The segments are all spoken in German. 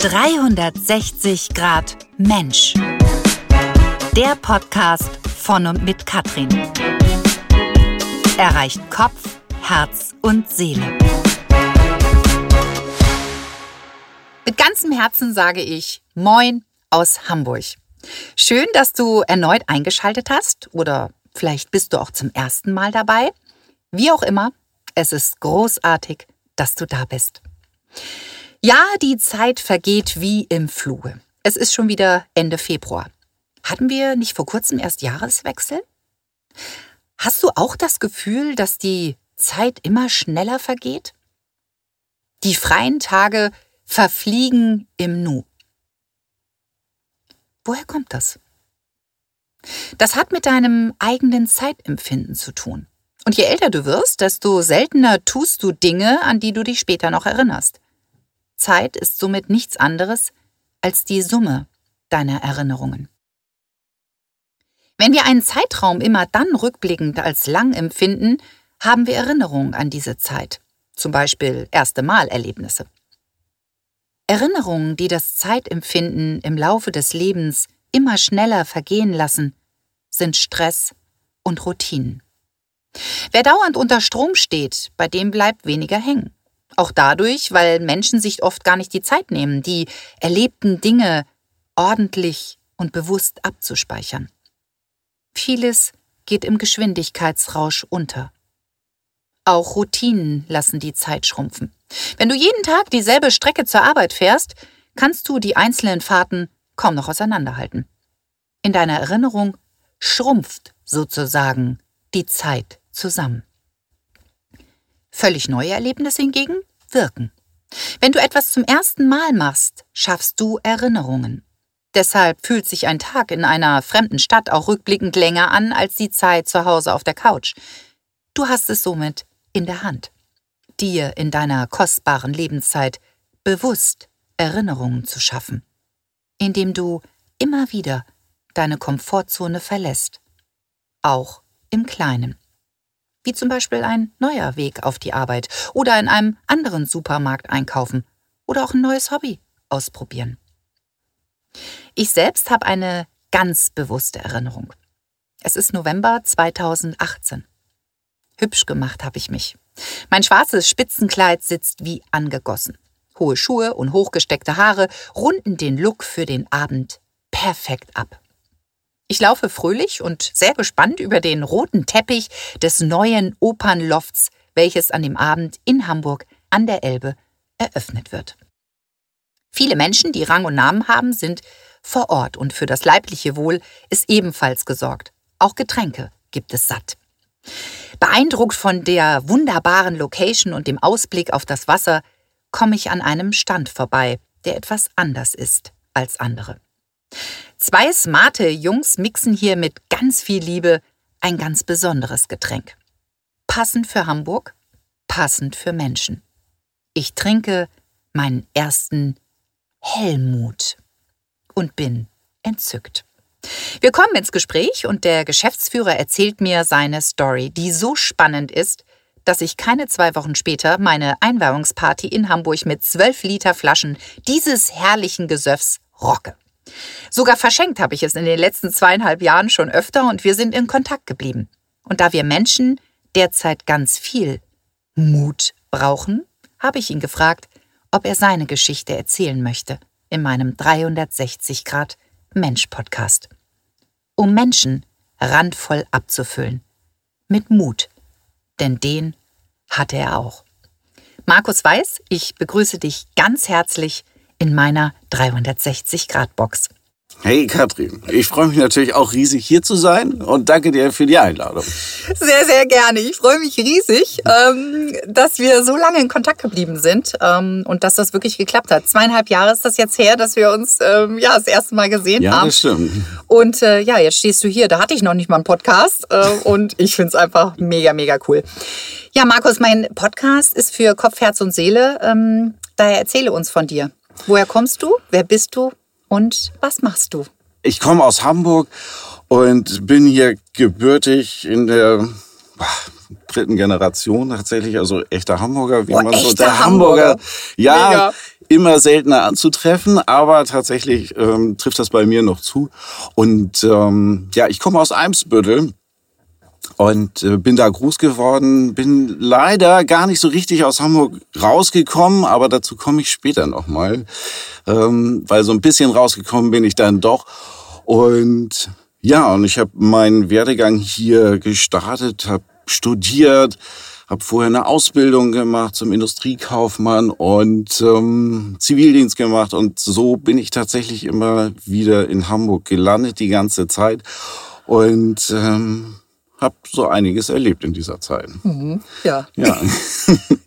360 Grad Mensch. Der Podcast von und mit Katrin. Erreicht Kopf, Herz und Seele. Mit ganzem Herzen sage ich Moin aus Hamburg. Schön, dass du erneut eingeschaltet hast oder vielleicht bist du auch zum ersten Mal dabei. Wie auch immer, es ist großartig, dass du da bist. Ja, die Zeit vergeht wie im Fluge. Es ist schon wieder Ende Februar. Hatten wir nicht vor kurzem erst Jahreswechsel? Hast du auch das Gefühl, dass die Zeit immer schneller vergeht? Die freien Tage verfliegen im Nu. Woher kommt das? Das hat mit deinem eigenen Zeitempfinden zu tun. Und je älter du wirst, desto seltener tust du Dinge, an die du dich später noch erinnerst. Zeit ist somit nichts anderes als die Summe deiner Erinnerungen. Wenn wir einen Zeitraum immer dann rückblickend als lang empfinden, haben wir Erinnerungen an diese Zeit, zum Beispiel erste Malerlebnisse. Erinnerungen, die das Zeitempfinden im Laufe des Lebens immer schneller vergehen lassen, sind Stress und Routinen. Wer dauernd unter Strom steht, bei dem bleibt weniger hängen. Auch dadurch, weil Menschen sich oft gar nicht die Zeit nehmen, die erlebten Dinge ordentlich und bewusst abzuspeichern. Vieles geht im Geschwindigkeitsrausch unter. Auch Routinen lassen die Zeit schrumpfen. Wenn du jeden Tag dieselbe Strecke zur Arbeit fährst, kannst du die einzelnen Fahrten kaum noch auseinanderhalten. In deiner Erinnerung schrumpft sozusagen die Zeit zusammen. Völlig neue Erlebnisse hingegen wirken. Wenn du etwas zum ersten Mal machst, schaffst du Erinnerungen. Deshalb fühlt sich ein Tag in einer fremden Stadt auch rückblickend länger an als die Zeit zu Hause auf der Couch. Du hast es somit in der Hand, dir in deiner kostbaren Lebenszeit bewusst Erinnerungen zu schaffen, indem du immer wieder deine Komfortzone verlässt, auch im Kleinen wie zum Beispiel ein neuer Weg auf die Arbeit oder in einem anderen Supermarkt einkaufen oder auch ein neues Hobby ausprobieren. Ich selbst habe eine ganz bewusste Erinnerung. Es ist November 2018. Hübsch gemacht habe ich mich. Mein schwarzes Spitzenkleid sitzt wie angegossen. Hohe Schuhe und hochgesteckte Haare runden den Look für den Abend perfekt ab. Ich laufe fröhlich und sehr gespannt über den roten Teppich des neuen Opernlofts, welches an dem Abend in Hamburg an der Elbe eröffnet wird. Viele Menschen, die Rang und Namen haben, sind vor Ort und für das leibliche Wohl ist ebenfalls gesorgt. Auch Getränke gibt es satt. Beeindruckt von der wunderbaren Location und dem Ausblick auf das Wasser komme ich an einem Stand vorbei, der etwas anders ist als andere. Zwei smarte Jungs mixen hier mit ganz viel Liebe ein ganz besonderes Getränk. Passend für Hamburg, passend für Menschen. Ich trinke meinen ersten Helmut und bin entzückt. Wir kommen ins Gespräch und der Geschäftsführer erzählt mir seine Story, die so spannend ist, dass ich keine zwei Wochen später meine Einweihungsparty in Hamburg mit zwölf Liter Flaschen dieses herrlichen Gesöffs rocke. Sogar verschenkt habe ich es in den letzten zweieinhalb Jahren schon öfter und wir sind in Kontakt geblieben. Und da wir Menschen derzeit ganz viel Mut brauchen, habe ich ihn gefragt, ob er seine Geschichte erzählen möchte in meinem 360 Grad Mensch Podcast. Um Menschen randvoll abzufüllen. Mit Mut. Denn den hatte er auch. Markus Weiß, ich begrüße dich ganz herzlich in meiner 360-Grad-Box. Hey Katrin, ich freue mich natürlich auch riesig hier zu sein und danke dir für die Einladung. Sehr, sehr gerne. Ich freue mich riesig, ähm, dass wir so lange in Kontakt geblieben sind ähm, und dass das wirklich geklappt hat. Zweieinhalb Jahre ist das jetzt her, dass wir uns ähm, ja das erste Mal gesehen ja, haben. Ja, das stimmt. Und äh, ja, jetzt stehst du hier. Da hatte ich noch nicht mal einen Podcast äh, und ich finde es einfach mega, mega cool. Ja, Markus, mein Podcast ist für Kopf, Herz und Seele. Daher erzähle uns von dir. Woher kommst du? Wer bist du? Und was machst du? Ich komme aus Hamburg und bin hier gebürtig in der dritten Generation tatsächlich, also echter Hamburger, wie oh, man so der Hamburger. Hamburger. Ja, Mega. immer seltener anzutreffen, aber tatsächlich ähm, trifft das bei mir noch zu. Und ähm, ja, ich komme aus Eimsbüttel und äh, bin da groß geworden, bin leider gar nicht so richtig aus Hamburg rausgekommen, aber dazu komme ich später nochmal, ähm, weil so ein bisschen rausgekommen bin ich dann doch. Und ja, und ich habe meinen Werdegang hier gestartet, habe studiert, habe vorher eine Ausbildung gemacht zum Industriekaufmann und ähm, Zivildienst gemacht. Und so bin ich tatsächlich immer wieder in Hamburg gelandet die ganze Zeit. Und ähm, habe so einiges erlebt in dieser Zeit. Mhm, ja. Ja.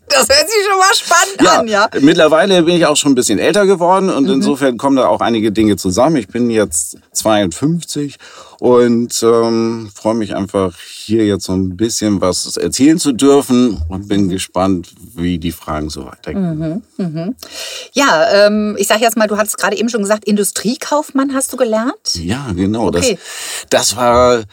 Das hört sich schon mal spannend ja, an, ja. Mittlerweile bin ich auch schon ein bisschen älter geworden und Mhm. insofern kommen da auch einige Dinge zusammen. Ich bin jetzt 52 und ähm, freue mich einfach hier jetzt so ein bisschen was erzählen zu dürfen und Mhm. bin gespannt, wie die Fragen so weitergehen. Ja, ähm, ich sage jetzt mal, du hattest gerade eben schon gesagt, Industriekaufmann hast du gelernt? Ja, genau. Okay. Das, das war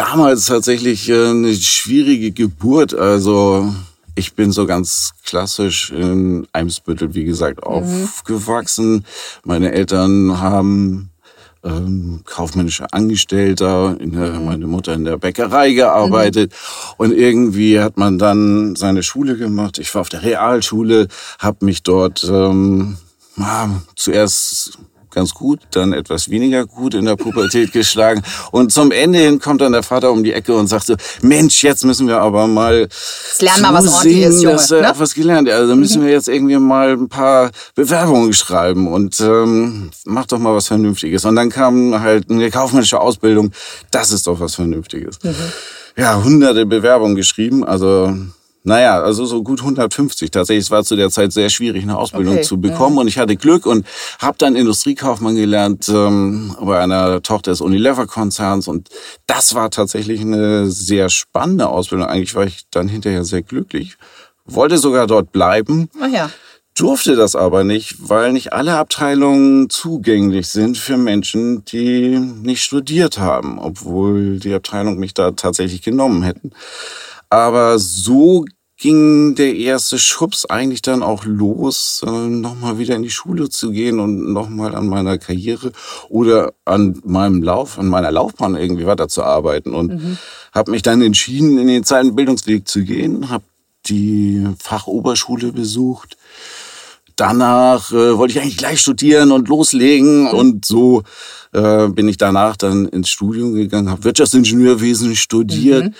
damals tatsächlich äh, eine schwierige Geburt. Also ich bin so ganz klassisch in Eimsbüttel, wie gesagt, aufgewachsen. Meine Eltern haben ähm, kaufmännische Angestellter, der, meine Mutter in der Bäckerei gearbeitet und irgendwie hat man dann seine Schule gemacht. Ich war auf der Realschule, habe mich dort ähm, ja, zuerst ganz gut, dann etwas weniger gut in der Pubertät geschlagen. Und zum Ende hin kommt dann der Vater um die Ecke und sagt so, Mensch, jetzt müssen wir aber mal Jetzt lernen wir was Ordentliches, Junge. dass du ne? was gelernt. Also müssen wir jetzt irgendwie mal ein paar Bewerbungen schreiben und ähm, mach doch mal was Vernünftiges. Und dann kam halt eine kaufmännische Ausbildung. Das ist doch was Vernünftiges. Ja, hunderte Bewerbungen geschrieben. Also naja, also so gut 150 tatsächlich. Es war zu der Zeit sehr schwierig, eine Ausbildung Okay, zu bekommen. Und ich hatte Glück und habe dann Industriekaufmann gelernt ähm, bei einer Tochter des Unilever-Konzerns. Und das war tatsächlich eine sehr spannende Ausbildung. Eigentlich war ich dann hinterher sehr glücklich. Wollte sogar dort bleiben Ach ja. durfte das aber nicht, weil nicht alle Abteilungen zugänglich sind für Menschen, die nicht studiert haben, obwohl die Abteilung mich da tatsächlich genommen hätten. Aber so ging der erste Schubs eigentlich dann auch los, äh, nochmal wieder in die Schule zu gehen und nochmal an meiner Karriere oder an meinem Lauf, an meiner Laufbahn irgendwie weiterzuarbeiten. Und habe mich dann entschieden, in den zweiten Bildungsweg zu gehen, habe die Fachoberschule besucht. Danach äh, wollte ich eigentlich gleich studieren und loslegen und so äh, bin ich danach dann ins Studium gegangen, habe Wirtschaftsingenieurwesen studiert.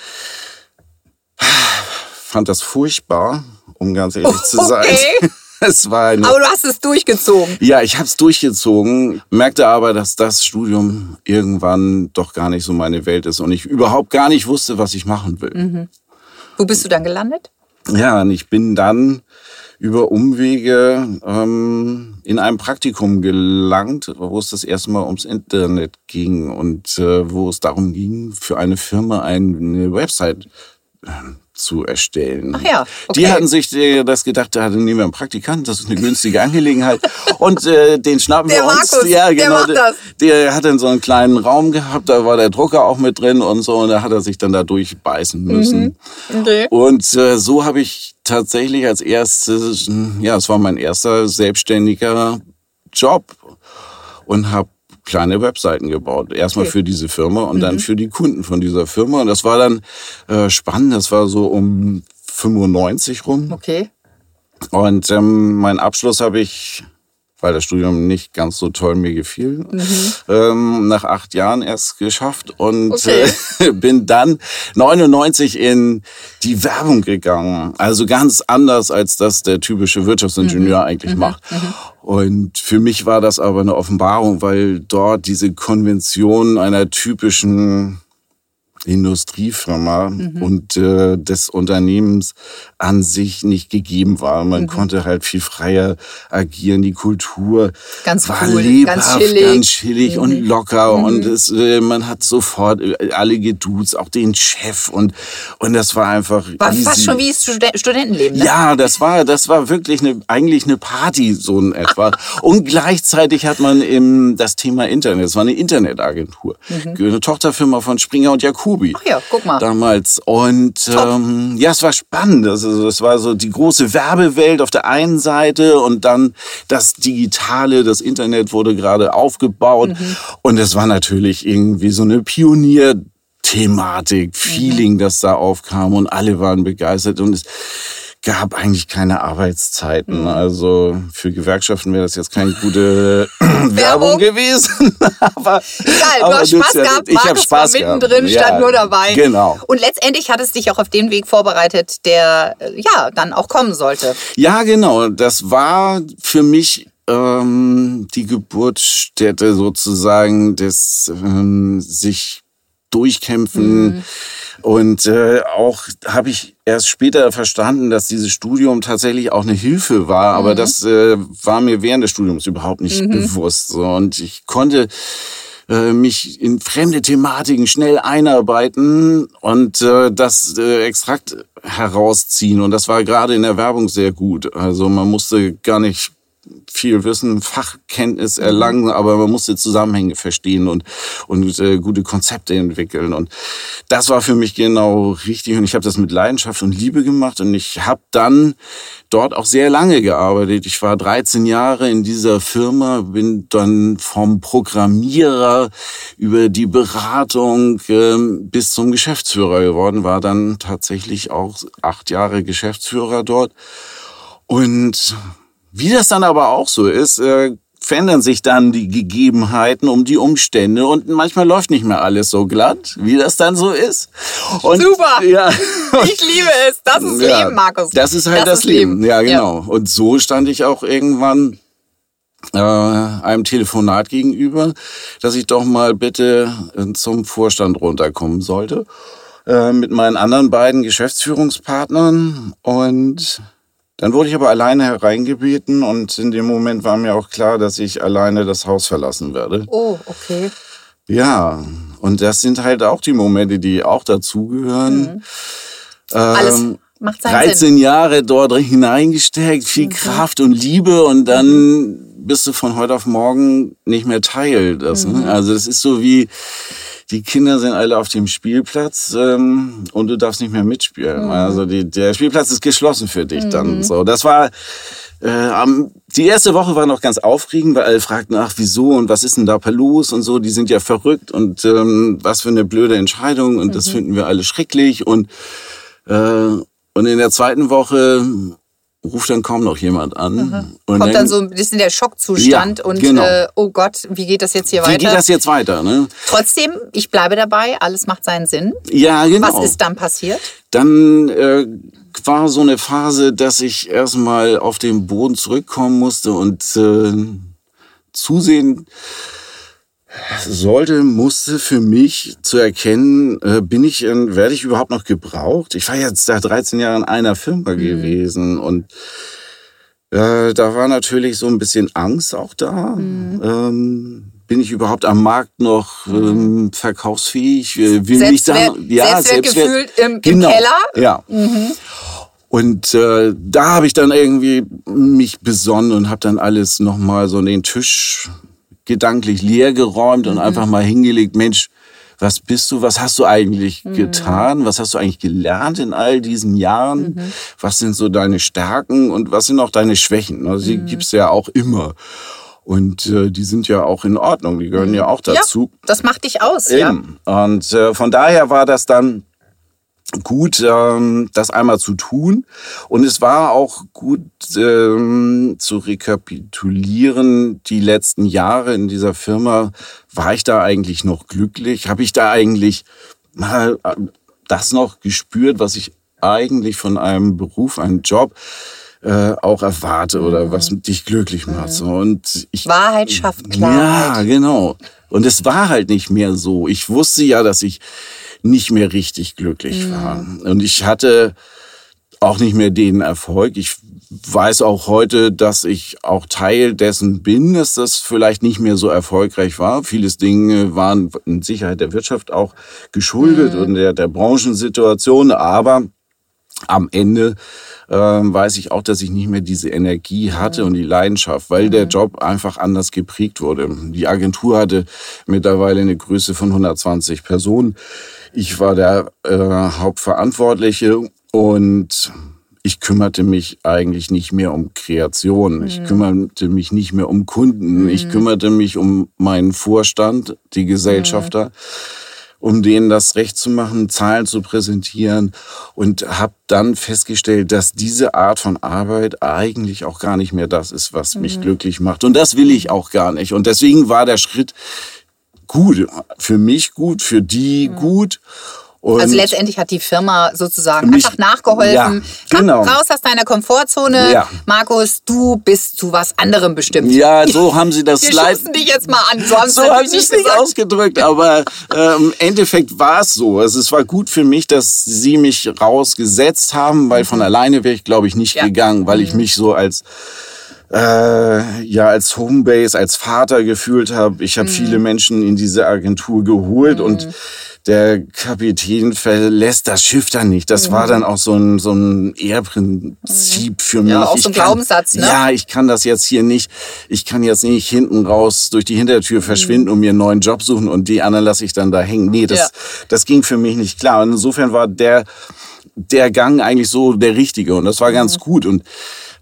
Fand das furchtbar, um ganz ehrlich zu sein. Okay. Es war eine Aber du hast es durchgezogen. ja, ich habe es durchgezogen, merkte aber, dass das Studium irgendwann doch gar nicht so meine Welt ist und ich überhaupt gar nicht wusste, was ich machen will. Wo bist du dann gelandet? Ja, und ich bin dann über Umwege ähm, in einem Praktikum gelangt, wo es das erste Mal ums Internet ging und äh, wo es darum ging, für eine Firma eine Website zu erstellen. Ach ja, okay. Die hatten sich äh, das gedacht, da nehmen wir einen Praktikanten, das ist eine günstige Angelegenheit. und äh, den schnappen Der wir uns. Markus, ja, der genau, macht das. Der hat dann so einen kleinen Raum gehabt, da war der Drucker auch mit drin und so, und da hat er sich dann da durchbeißen müssen. Okay. Und äh, so habe ich tatsächlich als erstes, ja, es war mein erster selbstständiger Job und habe kleine Webseiten gebaut. Erstmal Okay. für diese Firma und dann für die Kunden von dieser Firma. Und das war dann äh, spannend. Das war so um 95 rum. Okay. Und ähm, meinen Abschluss habe ich, weil das Studium nicht ganz so toll mir gefiel, ähm, nach acht Jahren erst geschafft und Okay. äh, bin dann 99 in die Werbung gegangen. Also ganz anders, als das der typische Wirtschaftsingenieur eigentlich macht. Und für mich war das aber eine Offenbarung, weil dort diese Konvention einer typischen Industriefirma und äh, des Unternehmens an sich nicht gegeben war. Man konnte halt viel freier agieren. Die Kultur Ganz war cool, lebhaft, ganz chillig. ganz chillig und locker und es, äh, man hat sofort äh, alle geduzt, auch den Chef und und das war einfach War easy. fast schon wie Studen Studentenleben, ne? Ja, das war, das war wirklich eine, eigentlich eine Party, so in etwa. Und gleichzeitig hat man im, das Thema Internet, es war eine Internetagentur. Mhm. Eine Tochterfirma von Springer und Jakubo. Tobi. Ach ja, guck mal. Damals. Und ähm, ja, es war spannend. Also es war so die große Werbewelt auf der einen Seite und dann das Digitale, das Internet wurde gerade aufgebaut. Mhm. Und es war natürlich irgendwie so eine Pionier- Thematik, Feeling, mhm. das da aufkam und alle waren begeistert und es gab eigentlich keine Arbeitszeiten. Mhm. Also für Gewerkschaften wäre das jetzt keine gute Werbung gewesen. aber, Egal, aber du hast Spaß gehabt, ich habe Spaß war mittendrin, gehabt. stand nur dabei. Genau. Und letztendlich hat es dich auch auf den Weg vorbereitet, der äh, ja dann auch kommen sollte. Ja, genau. Das war für mich ähm, die Geburtsstätte sozusagen des ähm, sich durchkämpfen. Mhm. Und äh, auch habe ich erst später verstanden, dass dieses Studium tatsächlich auch eine Hilfe war, aber mhm. das äh, war mir während des Studiums überhaupt nicht mhm. bewusst. So. Und ich konnte äh, mich in fremde Thematiken schnell einarbeiten und äh, das äh, Extrakt herausziehen. Und das war gerade in der Werbung sehr gut. Also man musste gar nicht viel Wissen, Fachkenntnis mhm. erlangen, aber man musste Zusammenhänge verstehen und, und äh, gute Konzepte entwickeln. Und das war für mich genau richtig. Und ich habe das mit Leidenschaft und Liebe gemacht. Und ich habe dann dort auch sehr lange gearbeitet. Ich war 13 Jahre in dieser Firma, bin dann vom Programmierer über die Beratung äh, bis zum Geschäftsführer geworden, war dann tatsächlich auch acht Jahre Geschäftsführer dort. Und wie das dann aber auch so ist, äh, verändern sich dann die Gegebenheiten um die Umstände und manchmal läuft nicht mehr alles so glatt, wie das dann so ist. Und, Super! Ja, ich liebe es. Das ist ja, Leben, Markus. Das ist halt das, das Leben. Leben. Ja, genau. Ja. Und so stand ich auch irgendwann äh, einem Telefonat gegenüber, dass ich doch mal bitte äh, zum Vorstand runterkommen sollte äh, mit meinen anderen beiden Geschäftsführungspartnern und dann wurde ich aber alleine hereingebeten und in dem Moment war mir auch klar, dass ich alleine das Haus verlassen werde. Oh, okay. Ja, und das sind halt auch die Momente, die auch dazugehören. Mhm. Alles ähm, macht seinen 13 Sinn. Jahre dort hineingesteckt, viel mhm. Kraft und Liebe und dann bist du von heute auf morgen nicht mehr Teil. Das, ne? Mhm. Also das ist so wie die Kinder sind alle auf dem Spielplatz ähm, und du darfst nicht mehr mitspielen. Mhm. Also die, der Spielplatz ist geschlossen für dich mhm. dann. So, das war äh, die erste Woche war noch ganz aufregend, weil alle fragten, ach, wieso und was ist denn da los und so. Die sind ja verrückt und ähm, was für eine blöde Entscheidung und mhm. das finden wir alle schrecklich und äh, und in der zweiten Woche ruft dann kaum noch jemand an. Mhm. Kommt dann, dann, so ein bisschen der Schockzustand ja, und genau. äh, oh Gott, wie geht das jetzt hier weiter? Wie geht das jetzt weiter? Ne? Trotzdem, ich bleibe dabei, alles macht seinen Sinn. Ja, genau. Was ist dann passiert? Dann äh, war so eine Phase, dass ich erstmal auf den Boden zurückkommen musste und äh, zusehen sollte, musste für mich zu erkennen, äh, bin ich, in, werde ich überhaupt noch gebraucht? Ich war jetzt seit 13 Jahren in einer Firma mhm. gewesen und äh, da war natürlich so ein bisschen Angst auch da. Mhm. Ähm, bin ich überhaupt am Markt noch mhm. ähm, verkaufsfähig? Will Selbstwert, mich da, ja, Selbstwertgefühl im, im genau, Keller? Ja. Mhm. Und äh, da habe ich dann irgendwie mich besonnen und habe dann alles nochmal so in den Tisch gedanklich leer geräumt und mhm. einfach mal hingelegt, Mensch, was bist du, was hast du eigentlich mhm. getan, was hast du eigentlich gelernt in all diesen Jahren, mhm. was sind so deine Stärken und was sind auch deine Schwächen. Also die mhm. gibt's ja auch immer. Und äh, die sind ja auch in Ordnung, die gehören ja auch dazu. Ja, das macht dich aus, Eben. ja. Und äh, von daher war das dann gut, ähm, das einmal zu tun. Und es war auch gut ähm, zu rekapitulieren, die letzten Jahre in dieser Firma, war ich da eigentlich noch glücklich? Habe ich da eigentlich mal äh, das noch gespürt, was ich eigentlich von einem Beruf, einem Job äh, auch erwarte oder was mhm. dich glücklich macht. So. Und ich, Wahrheit schafft Klarheit. Ja, genau. Und es war halt nicht mehr so. Ich wusste ja, dass ich nicht mehr richtig glücklich mhm. war. Und ich hatte auch nicht mehr den Erfolg. Ich weiß auch heute, dass ich auch Teil dessen bin, dass das vielleicht nicht mehr so erfolgreich war. Vieles Dinge waren in Sicherheit der Wirtschaft auch geschuldet mhm. und der, der Branchensituation. Aber am Ende ähm, weiß ich auch, dass ich nicht mehr diese Energie hatte und die Leidenschaft, weil der Job einfach anders geprägt wurde. Die Agentur hatte mittlerweile eine Größe von 120 Personen. Ich war der äh, Hauptverantwortliche und ich kümmerte mich eigentlich nicht mehr um Kreation. Ich kümmerte mich nicht mehr um Kunden. Ich kümmerte mich um meinen Vorstand, die Gesellschafter um denen das Recht zu machen, Zahlen zu präsentieren und habe dann festgestellt, dass diese Art von Arbeit eigentlich auch gar nicht mehr das ist, was mich glücklich macht. Und das will ich auch gar nicht. Und deswegen war der Schritt gut, für mich gut, für die gut. Und Also letztendlich hat die Firma sozusagen Mich- einfach nachgeholfen. Ja, genau. Komm raus aus deiner Komfortzone. Ja. Markus, du bist zu was anderem bestimmt. ja, so haben sie das Wir leid. schubsen dich jetzt mal an. So haben sie So sie es nicht ausgedrückt, aber äh, im Endeffekt war es so. Also es war gut für mich, dass sie mich rausgesetzt haben, weil von alleine wäre ich, glaube ich, nicht Mhm. Ja. Mhm. gegangen, weil ich mich so als äh, ja als Homebase, als Vater gefühlt habe. Ich habe Mhm. viele Menschen in diese Agentur geholt und der Kapitän verlässt das Schiff dann nicht. Das war dann auch so ein, so ein Ehrprinzip für mich. Mhm. Ja, auch so Ich ein kann- Glaubenssatz, ne? Ja, ich kann das jetzt hier nicht, ich kann jetzt nicht hinten raus durch die Hintertür verschwinden und mir einen neuen Job suchen und die anderen lasse ich dann da hängen. Nee, das, Ja. das ging für mich nicht klar. Und insofern war der, der Gang eigentlich so der richtige und das war ganz gut. Und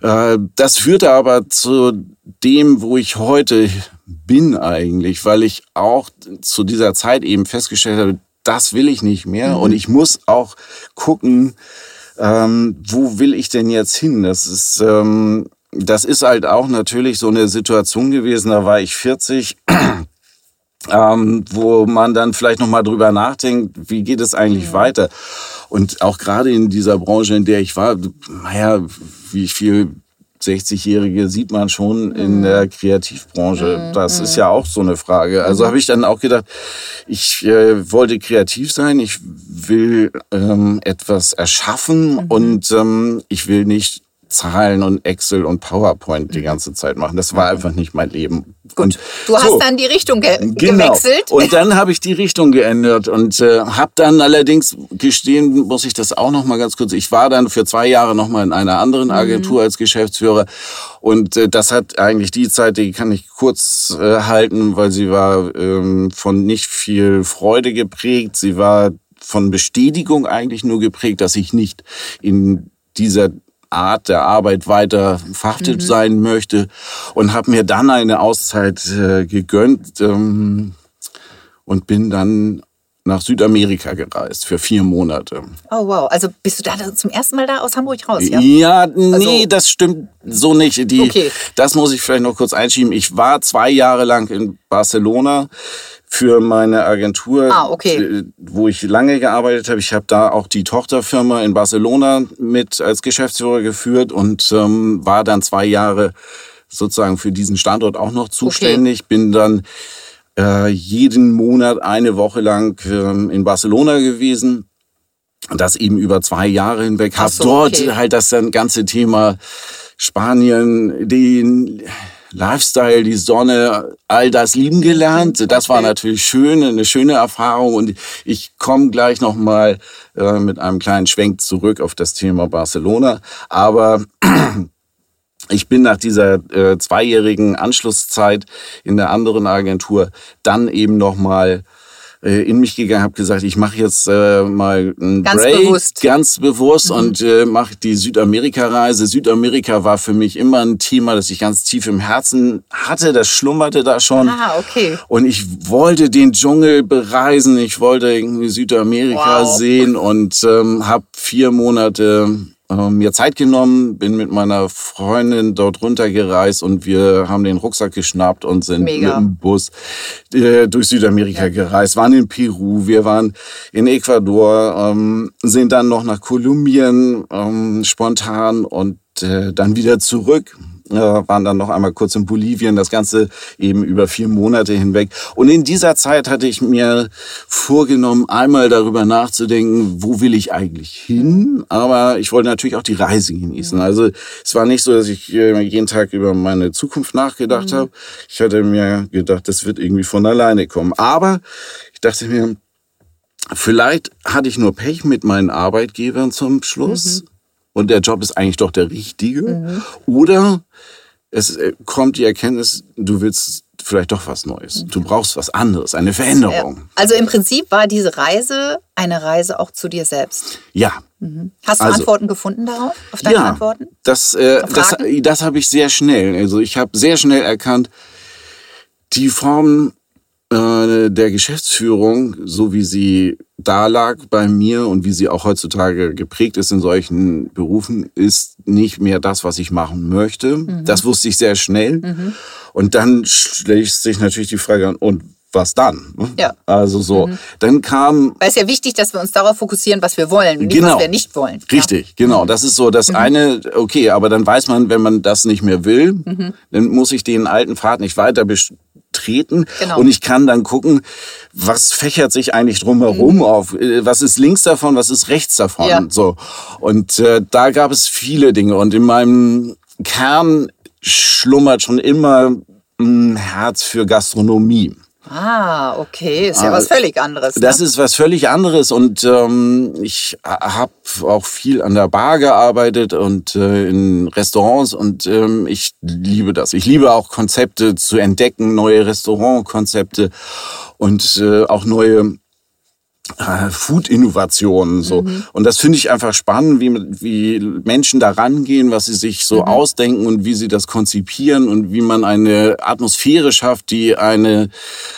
äh, das führte aber zu dem, wo ich heute bin eigentlich, weil ich auch zu dieser Zeit eben festgestellt habe, das will ich nicht mehr und ich muss auch gucken, ähm, wo will ich denn jetzt hin? Das ist, ähm, das ist halt auch natürlich so eine Situation gewesen, da war ich 40, ähm, wo man dann vielleicht nochmal drüber nachdenkt, wie geht es eigentlich weiter? Und auch gerade in dieser Branche, in der ich war, naja, wie viel 60-Jährige sieht man schon in der Kreativbranche. Das ist ja auch so eine Frage. Also habe ich dann auch gedacht, ich äh, wollte kreativ sein, ich will ähm, etwas erschaffen und ähm, ich will nicht Zahlen und Excel und PowerPoint die ganze Zeit machen. Das war einfach nicht mein Leben. Gut, Du hast dann die Richtung ge Genau. gewechselt. Und dann habe ich die Richtung geändert und äh, habe dann allerdings gestehen, muss ich das auch noch mal ganz kurz. Ich war dann für zwei Jahre noch mal in einer Mhm. anderen Agentur als Geschäftsführer und äh, das hat eigentlich die Zeit, die kann ich kurz äh, halten, weil sie war ähm, von nicht viel Freude geprägt. Sie war von Bestätigung eigentlich nur geprägt, dass ich nicht in dieser Art der Arbeit weiter verhaftet sein möchte und habe mir dann eine Auszeit äh, gegönnt ähm, und bin dann nach Südamerika gereist für vier Monate. oh wow, also bist du da zum ersten Mal da aus Hamburg raus, ja? Ja, nee, Also- das stimmt so nicht. Die, Okay. Das muss ich vielleicht noch kurz einschieben. Ich war zwei Jahre lang in Barcelona für meine Agentur, Ah, okay. äh, wo ich lange gearbeitet habe. Ich habe da auch die Tochterfirma in Barcelona mit als Geschäftsführer geführt und ähm, war dann zwei Jahre sozusagen für diesen Standort auch noch zuständig. Bin dann äh, jeden Monat eine Woche lang ähm, in Barcelona gewesen. Das eben über zwei Jahre hinweg. Hab so, dort okay. halt das dann ganze Thema Spanien, den Lifestyle, die Sonne, all das lieben gelernt. Das war natürlich schön, eine schöne Erfahrung. Und ich komme gleich noch mal äh, mit einem kleinen Schwenk zurück auf das Thema Barcelona. Aber ich bin nach dieser äh, zweijährigen Anschlusszeit in der anderen Agentur dann eben noch mal äh, in mich gegangen, habe gesagt, ich mache jetzt äh, mal einen Ganz Break, bewusst. ganz bewusst Mhm. und äh, mache die Südamerika-Reise. Südamerika war für mich immer ein Thema, das ich ganz tief im Herzen hatte. Das schlummerte da schon. Ah, okay. Und ich wollte den Dschungel bereisen, ich wollte irgendwie Südamerika Wow. sehen und ähm, habe vier Monate mir Zeit genommen, bin mit meiner Freundin dort runtergereist und wir haben den Rucksack geschnappt und sind Mega. mit dem Bus äh, durch Südamerika gereist, waren in Peru, wir waren in Ecuador, ähm, sind dann noch nach Kolumbien ähm, spontan und äh, dann wieder zurück waren dann noch einmal kurz in Bolivien, das Ganze eben über vier Monate hinweg. Und in dieser Zeit hatte ich mir vorgenommen, einmal darüber nachzudenken, wo will ich eigentlich hin? Aber ich wollte natürlich auch die Reise genießen. Also es war nicht so, dass ich äh, jeden Tag über meine Zukunft nachgedacht habe. Ich hatte mir gedacht, das wird irgendwie von alleine kommen. Aber ich dachte mir, Vielleicht hatte ich nur Pech mit meinen Arbeitgebern zum Schluss. Und der Job ist eigentlich doch der richtige. Oder es äh, kommt die Erkenntnis, du willst vielleicht doch was Neues. Du brauchst was anderes, eine Veränderung. Also im Prinzip war diese Reise eine Reise auch zu dir selbst. Ja. Hast du Also- Antworten gefunden darauf? Auf deine ja, Antworten? das, äh, das, das habe ich sehr schnell. Also ich habe sehr schnell erkannt, die Form äh, der Geschäftsführung, so wie sie da lag bei mir und wie sie auch heutzutage geprägt ist in solchen Berufen, ist nicht mehr das, was ich machen möchte. Mhm. Das wusste ich sehr schnell. Und dann schließt sich natürlich die Frage an, und was dann? Ja. Mhm. Also so. Dann kam Weil es ist ja wichtig, dass wir uns darauf fokussieren, was wir wollen, und nicht Genau. was wir nicht wollen. Richtig, genau. Das ist so das eine, okay, aber dann weiß man, wenn man das nicht mehr will, dann muss ich den alten Pfad nicht weiter betreten. Genau. Und ich kann dann gucken, was fächert sich eigentlich drumherum auf? Äh, Was ist links davon, was ist rechts davon? Ja. So. Und äh, da gab es viele Dinge. Und in meinem Kern schlummert schon immer ein Herz für Gastronomie. Ah, okay. Ist ja was völlig anderes. Das ne? ist was völlig anderes und ähm, ich habe auch viel an der Bar gearbeitet und äh, in Restaurants und ähm, ich liebe das. Ich liebe auch Konzepte zu entdecken, neue Restaurantkonzepte und äh, auch neue Food-Innovationen so. Und das finde ich einfach spannend, wie, wie Menschen da rangehen, was sie sich so ausdenken und wie sie das konzipieren und wie man eine Atmosphäre schafft, die eine,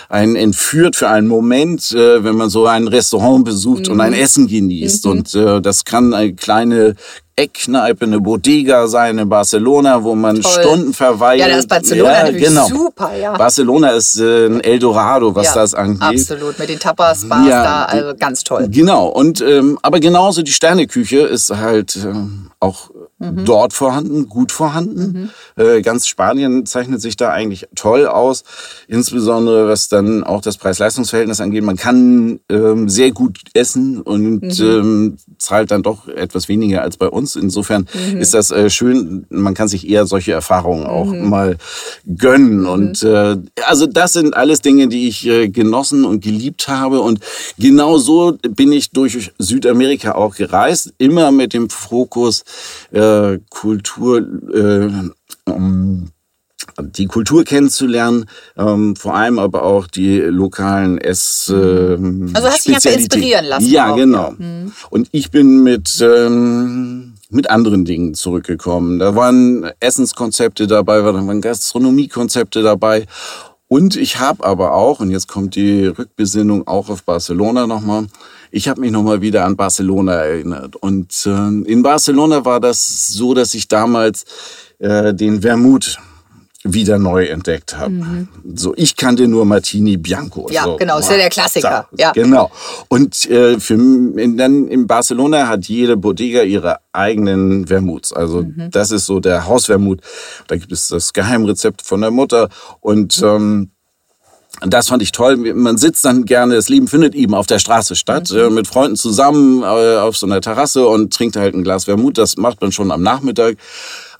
einen entführt für einen Moment, äh, wenn man so ein Restaurant besucht und ein Essen genießt. Und äh, das kann eine kleine Eckkneipe, eine Bodega sein in Barcelona, wo man Toll. Stunden verweilt. Ja, das ist Barcelona natürlich super, ja. Barcelona ist äh, ein Eldorado, was ja, das angeht. Absolut, mit den Tapas-Bars Ja, da, also ganz toll. Genau. Und ähm, aber genauso die Sterneküche ist halt ähm, auch Mhm. dort vorhanden, gut vorhanden. Äh, ganz Spanien zeichnet sich da eigentlich toll aus, insbesondere was dann auch das Preis-Leistungs-Verhältnis angeht. Man kann ähm, sehr gut essen und Mhm. ähm, zahlt dann doch etwas weniger als bei uns. Insofern Mhm. ist das äh, schön. Man kann sich eher solche Erfahrungen auch mal gönnen. Und äh, also das sind alles Dinge, die ich äh, genossen und geliebt habe. Und genau so bin ich durch Südamerika auch gereist, immer mit dem Fokus äh, Kultur. Äh, ähm, die Kultur kennenzulernen, ähm, vor allem aber auch die lokalen Ess. Ähm, Also hast dich einfach inspirieren lassen Ja, auch, genau. Und ich bin mit ähm, mit anderen Dingen zurückgekommen. Da waren Essenskonzepte dabei, da waren Gastronomiekonzepte dabei. Und ich habe aber auch, und jetzt kommt die Rückbesinnung auch auf Barcelona nochmal, ich habe mich nochmal wieder an Barcelona erinnert. Und äh, in Barcelona war das so, dass ich damals äh, den Vermut wieder neu entdeckt habe. So, ich kannte nur Martini Bianco. Mhm. Ja, so, genau, ist ja der Klassiker, ja. Genau. Und äh, für, in, dann in Barcelona hat jede Bodega ihre eigenen Vermuts. Also Mhm. das ist so der Hausvermut. Da gibt es das Geheimrezept von der Mutter und ähm, das fand ich toll. Man sitzt dann gerne, das Leben findet eben auf der Straße statt, äh, mit Freunden zusammen äh, auf so einer Terrasse und trinkt halt ein Glas Vermut. Das macht man schon am Nachmittag.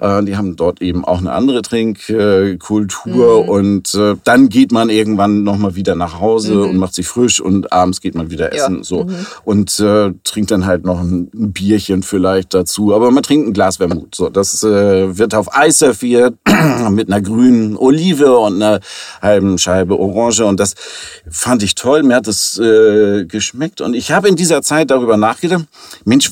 Äh, die haben dort eben auch eine andere Trinkkultur und äh, dann geht man irgendwann nochmal wieder nach Hause und macht sich frisch und abends geht man wieder Ja. essen. So. Und äh, trinkt dann halt noch ein, Bierchen vielleicht dazu. Aber man trinkt ein Glas Vermut. So, das äh, wird auf Eis serviert mit einer grünen Olive und einer halben Scheibe Orange. Und das fand ich toll. Mir hat es äh, geschmeckt. Und ich habe in dieser Zeit darüber nachgedacht, Mensch,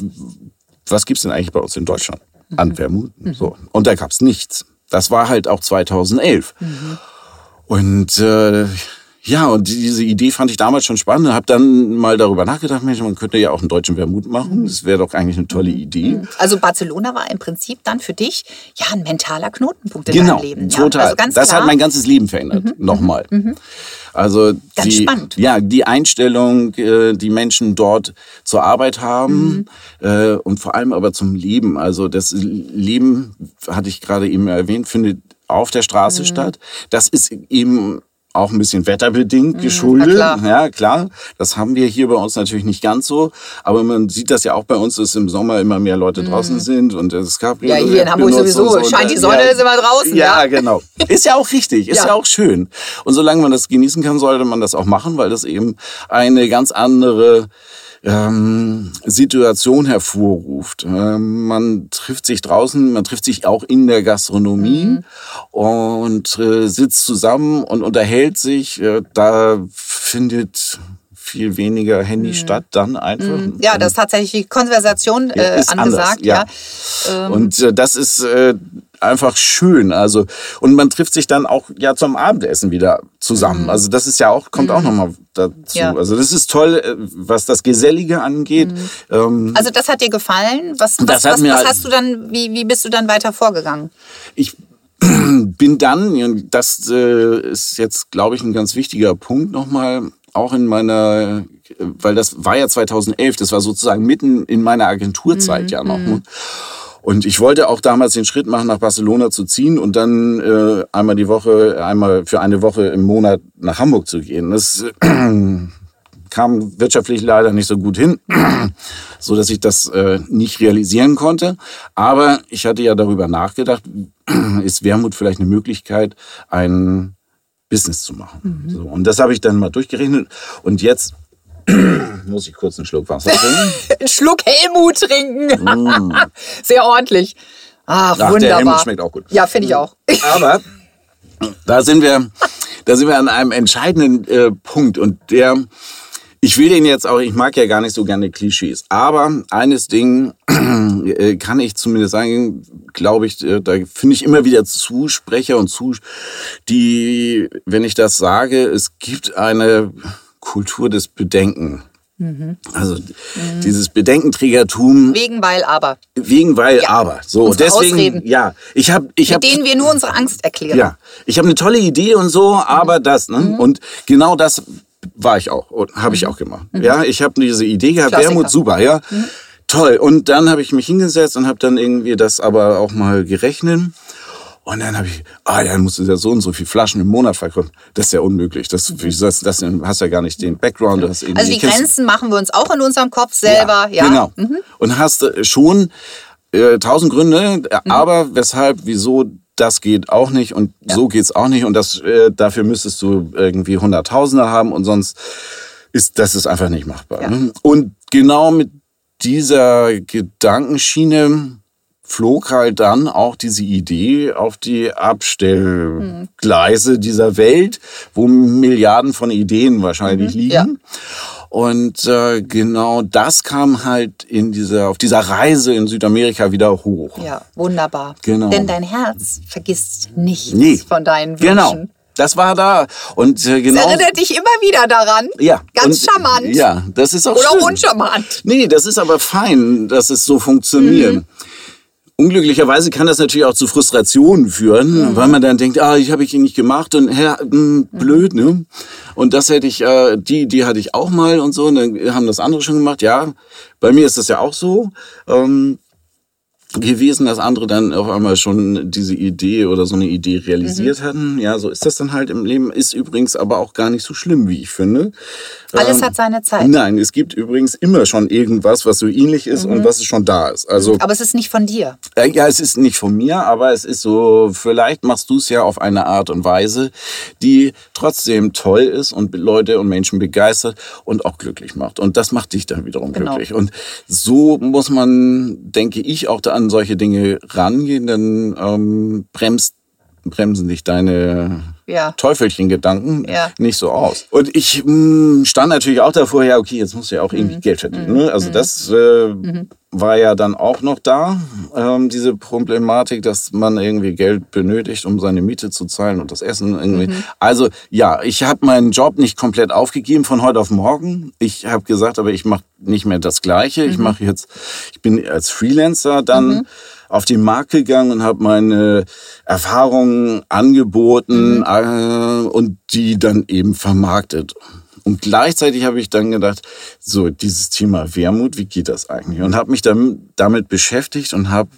was gibt's denn eigentlich bei uns in Deutschland an Vermut? So. Und da gab's nichts. Das war halt auch 2011. Und äh, ja, und diese Idee fand ich damals schon spannend. Habe dann mal darüber nachgedacht, Mensch, man könnte ja auch einen deutschen Vermut machen. Das wäre doch eigentlich eine tolle Idee. Also Barcelona war im Prinzip dann für dich ja ein mentaler Knotenpunkt in Genau, deinem Leben. Ja? total. Also ganz das klar. Mhm, hat mein ganzes Leben verändert. Nochmal. Also Ganz die, spannend. Ja, die Einstellung, äh, die Menschen dort zur Arbeit haben Mhm. äh, und vor allem aber zum Leben. Also das Leben, hatte ich gerade eben erwähnt, findet auf der Mhm. Straße statt. Das ist eben auch ein bisschen wetterbedingt geschuldet. Mhm, klar. Ja, klar. Das haben wir hier bei uns natürlich nicht ganz so. Aber man sieht das ja auch bei uns, dass im Sommer immer mehr Leute draußen sind und es gab Mhm. Ja, hier in Hamburg sowieso. so. Scheint die Sonne, ja, sind wir draußen, Ja, ja. genau. Ist ja auch richtig, ist Ja. ja. auch schön. Und solange man das genießen kann, sollte man das auch machen, weil das eben eine ganz andere ähm, Situation hervorruft. Ähm, man trifft sich draußen, man trifft sich auch in der Gastronomie mhm. und äh, sitzt zusammen und unterhält sich. Äh, da findet viel weniger Handy mhm. statt dann einfach. Mhm. Ja, das ist tatsächlich die Konversation äh, ist angesagt. Anders, ja. ja. Ähm. Und äh, das ist äh, einfach schön. Also und man trifft sich dann auch ja zum Abendessen wieder zusammen. Mhm. Also das ist ja auch kommt mhm. auch noch mal dazu. Ja. Also das ist toll, äh, was das Gesellige angeht. Mhm. Ähm, also das hat dir gefallen? Was, was, was, was hast du dann? Wie, wie bist du dann weiter vorgegangen? Ich bin dann, das äh, ist jetzt, glaube ich, ein ganz wichtiger Punkt nochmal, auch in meiner, weil das war ja 2011, das war sozusagen mitten in meiner Agenturzeit mhm. ja noch. Ne? Und ich wollte auch damals den Schritt machen, nach Barcelona zu ziehen und dann äh, einmal die Woche, einmal für eine Woche im Monat nach Hamburg zu gehen. Das äh, kam wirtschaftlich leider nicht so gut hin, so dass ich das äh, nicht realisieren konnte. Aber ich hatte ja darüber nachgedacht, ist Wermut vielleicht eine Möglichkeit, ein Business zu machen. Mhm. So, und das habe ich dann mal durchgerechnet. Und jetzt muss ich kurz einen Schluck Wasser trinken. einen Schluck Helmut trinken. Mm. Sehr ordentlich. Ach, Ach wunderbar. Der Helmut schmeckt auch gut. Ja, finde ich auch. Aber da sind wir, da sind wir an einem entscheidenden äh, Punkt und der, ich will den jetzt auch, ich mag ja gar nicht so gerne Klischees, aber eines Ding äh, kann ich zumindest sagen, glaube ich, äh, da finde ich immer wieder Zusprecher und zu, die, wenn ich das sage, es gibt eine Kultur des Bedenken. Mhm. Also mhm. dieses Bedenkenträgertum. Wegen weil aber. Wegen weil ja. aber. So Unsere deswegen Ausreden. ja, ich habe ich habe denen wir nur unsere Angst erklären. Ja, ich habe eine tolle Idee und so, aber mhm. das ne? Mhm. und genau das war ich auch und habe ich mhm. auch gemacht. Mhm. Ja, ich habe diese Idee gehabt, Klassiker. Wermut super, ja. Toll und dann habe ich mich hingesetzt und habe dann irgendwie das aber auch mal gerechnet und dann habe ich, ah, ja, dann musst du ja so und so viel Flaschen im Monat verkaufen. Das ist ja unmöglich. Das, das, das hast ja gar nicht den Background. Das also die Grenzen machen wir uns auch in unserem Kopf selber. Ja, ja. genau. Mhm. Und hast äh, schon äh, tausend Gründe, äh, mhm. aber weshalb, wieso das geht auch nicht und ja. so geht's auch nicht und das äh, dafür müsstest du irgendwie Hunderttausende haben und sonst ist das ist einfach nicht machbar. Ja. Ne? Und genau mit dieser Gedankenschiene flog halt dann auch diese Idee auf die Abstellgleise dieser Welt, wo Milliarden von Ideen wahrscheinlich mhm, liegen. Ja. Und äh, genau das kam halt in dieser, auf dieser Reise in Südamerika wieder hoch. Ja, wunderbar. Genau. Denn dein Herz vergisst nichts nee. von deinen genau. Wünschen. Genau. Das war da. Und äh, genau. Das erinnert dich immer wieder daran. Ja. Ganz und, charmant. Ja, das ist auch Oder schön. uncharmant. Nee, das ist aber fein, dass es so funktioniert. Mhm. Unglücklicherweise kann das natürlich auch zu Frustrationen führen, mhm. weil man dann denkt, ah, ich habe ich ihn nicht gemacht und hä, mh, hm, blöd, ne? Und das hätte ich, äh, die, die hatte ich auch mal und so, und dann haben das andere schon gemacht. Ja, bei mir ist das ja auch so. Ähm, gewesen, dass andere dann auf einmal schon diese Idee oder so eine Idee realisiert mhm. hatten. Ja, so ist das dann halt im Leben. Ist übrigens aber auch gar nicht so schlimm, wie ich finde. Alles ähm, hat seine Zeit. Nein, es gibt übrigens immer schon irgendwas, was so ähnlich ist mhm. und was schon da ist. Also, aber es ist nicht von dir. Äh, ja, es ist nicht von mir, aber es ist so, vielleicht machst du es ja auf eine Art und Weise, die trotzdem toll ist und Leute und Menschen begeistert und auch glücklich macht. Und das macht dich dann wiederum genau. glücklich. Und so muss man, denke ich, auch da an solche Dinge rangehen, dann ähm, bremst, bremsen dich deine ja. Teufelchen-Gedanken ja. nicht so aus. Und ich mh, hm, stand natürlich auch davor, ja, okay, jetzt musst du ja auch irgendwie mhm. Geld verdienen. Ne? Also mhm. das äh, mhm. War ja dann auch noch da, ähm, diese Problematik, dass man irgendwie Geld benötigt, um seine Miete zu zahlen und das Essen irgendwie. Mhm. Also ja, ich habe meinen Job nicht komplett aufgegeben von heute auf morgen. Ich habe gesagt, aber ich mache nicht mehr das Gleiche. Ich mhm. mache jetzt, ich bin als Freelancer dann mhm auf den Markt gegangen und habe meine Erfahrungen angeboten mhm. äh, und die dann eben vermarktet. Und gleichzeitig habe ich dann gedacht, so dieses Thema Wermut, wie geht das eigentlich? Und habe mich damit beschäftigt und habe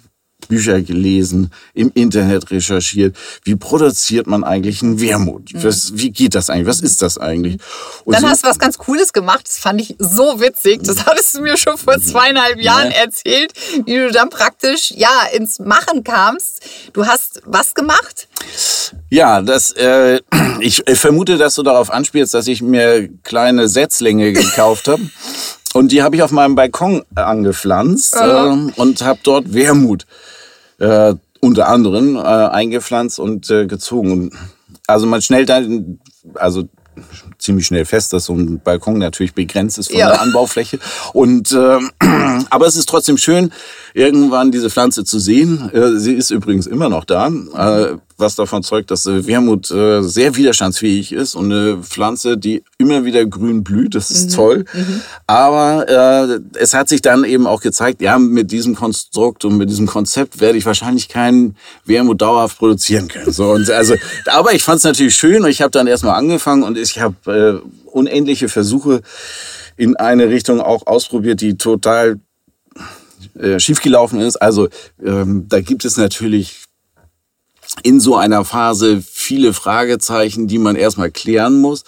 Bücher gelesen, im Internet recherchiert. Wie produziert man eigentlich einen Wermut? Mhm. Was, wie geht das eigentlich? Was ist das eigentlich? Und dann so hast du was ganz Cooles gemacht. Das fand ich so witzig. Das hattest du mir schon vor zweieinhalb Jahren erzählt, wie du dann praktisch ja ins Machen kamst. Du hast was gemacht? Ja, das, äh, ich vermute, dass du darauf anspielst, dass ich mir kleine Setzlinge gekauft habe und die habe ich auf meinem Balkon angepflanzt äh, und habe dort Wermut äh, unter anderem äh, eingepflanzt und äh, gezogen. Also man schnell dann, also ziemlich schnell fest, dass so ein Balkon natürlich begrenzt ist von ja. der Anbaufläche. Und äh, aber es ist trotzdem schön, irgendwann diese Pflanze zu sehen. Äh, sie ist übrigens immer noch da, äh, was davon zeugt, dass äh, Wermut äh, sehr widerstandsfähig ist und eine Pflanze, die immer wieder grün blüht. Das ist mhm. toll. Mhm. Aber äh, es hat sich dann eben auch gezeigt, ja, mit diesem Konstrukt und mit diesem Konzept werde ich wahrscheinlich keinen Wermut dauerhaft produzieren können. So und also, aber ich fand es natürlich schön und ich habe dann erstmal angefangen und ich habe äh, unendliche Versuche in eine Richtung auch ausprobiert, die total äh, schiefgelaufen ist. Also ähm, da gibt es natürlich in so einer Phase viele Fragezeichen, die man erstmal klären muss.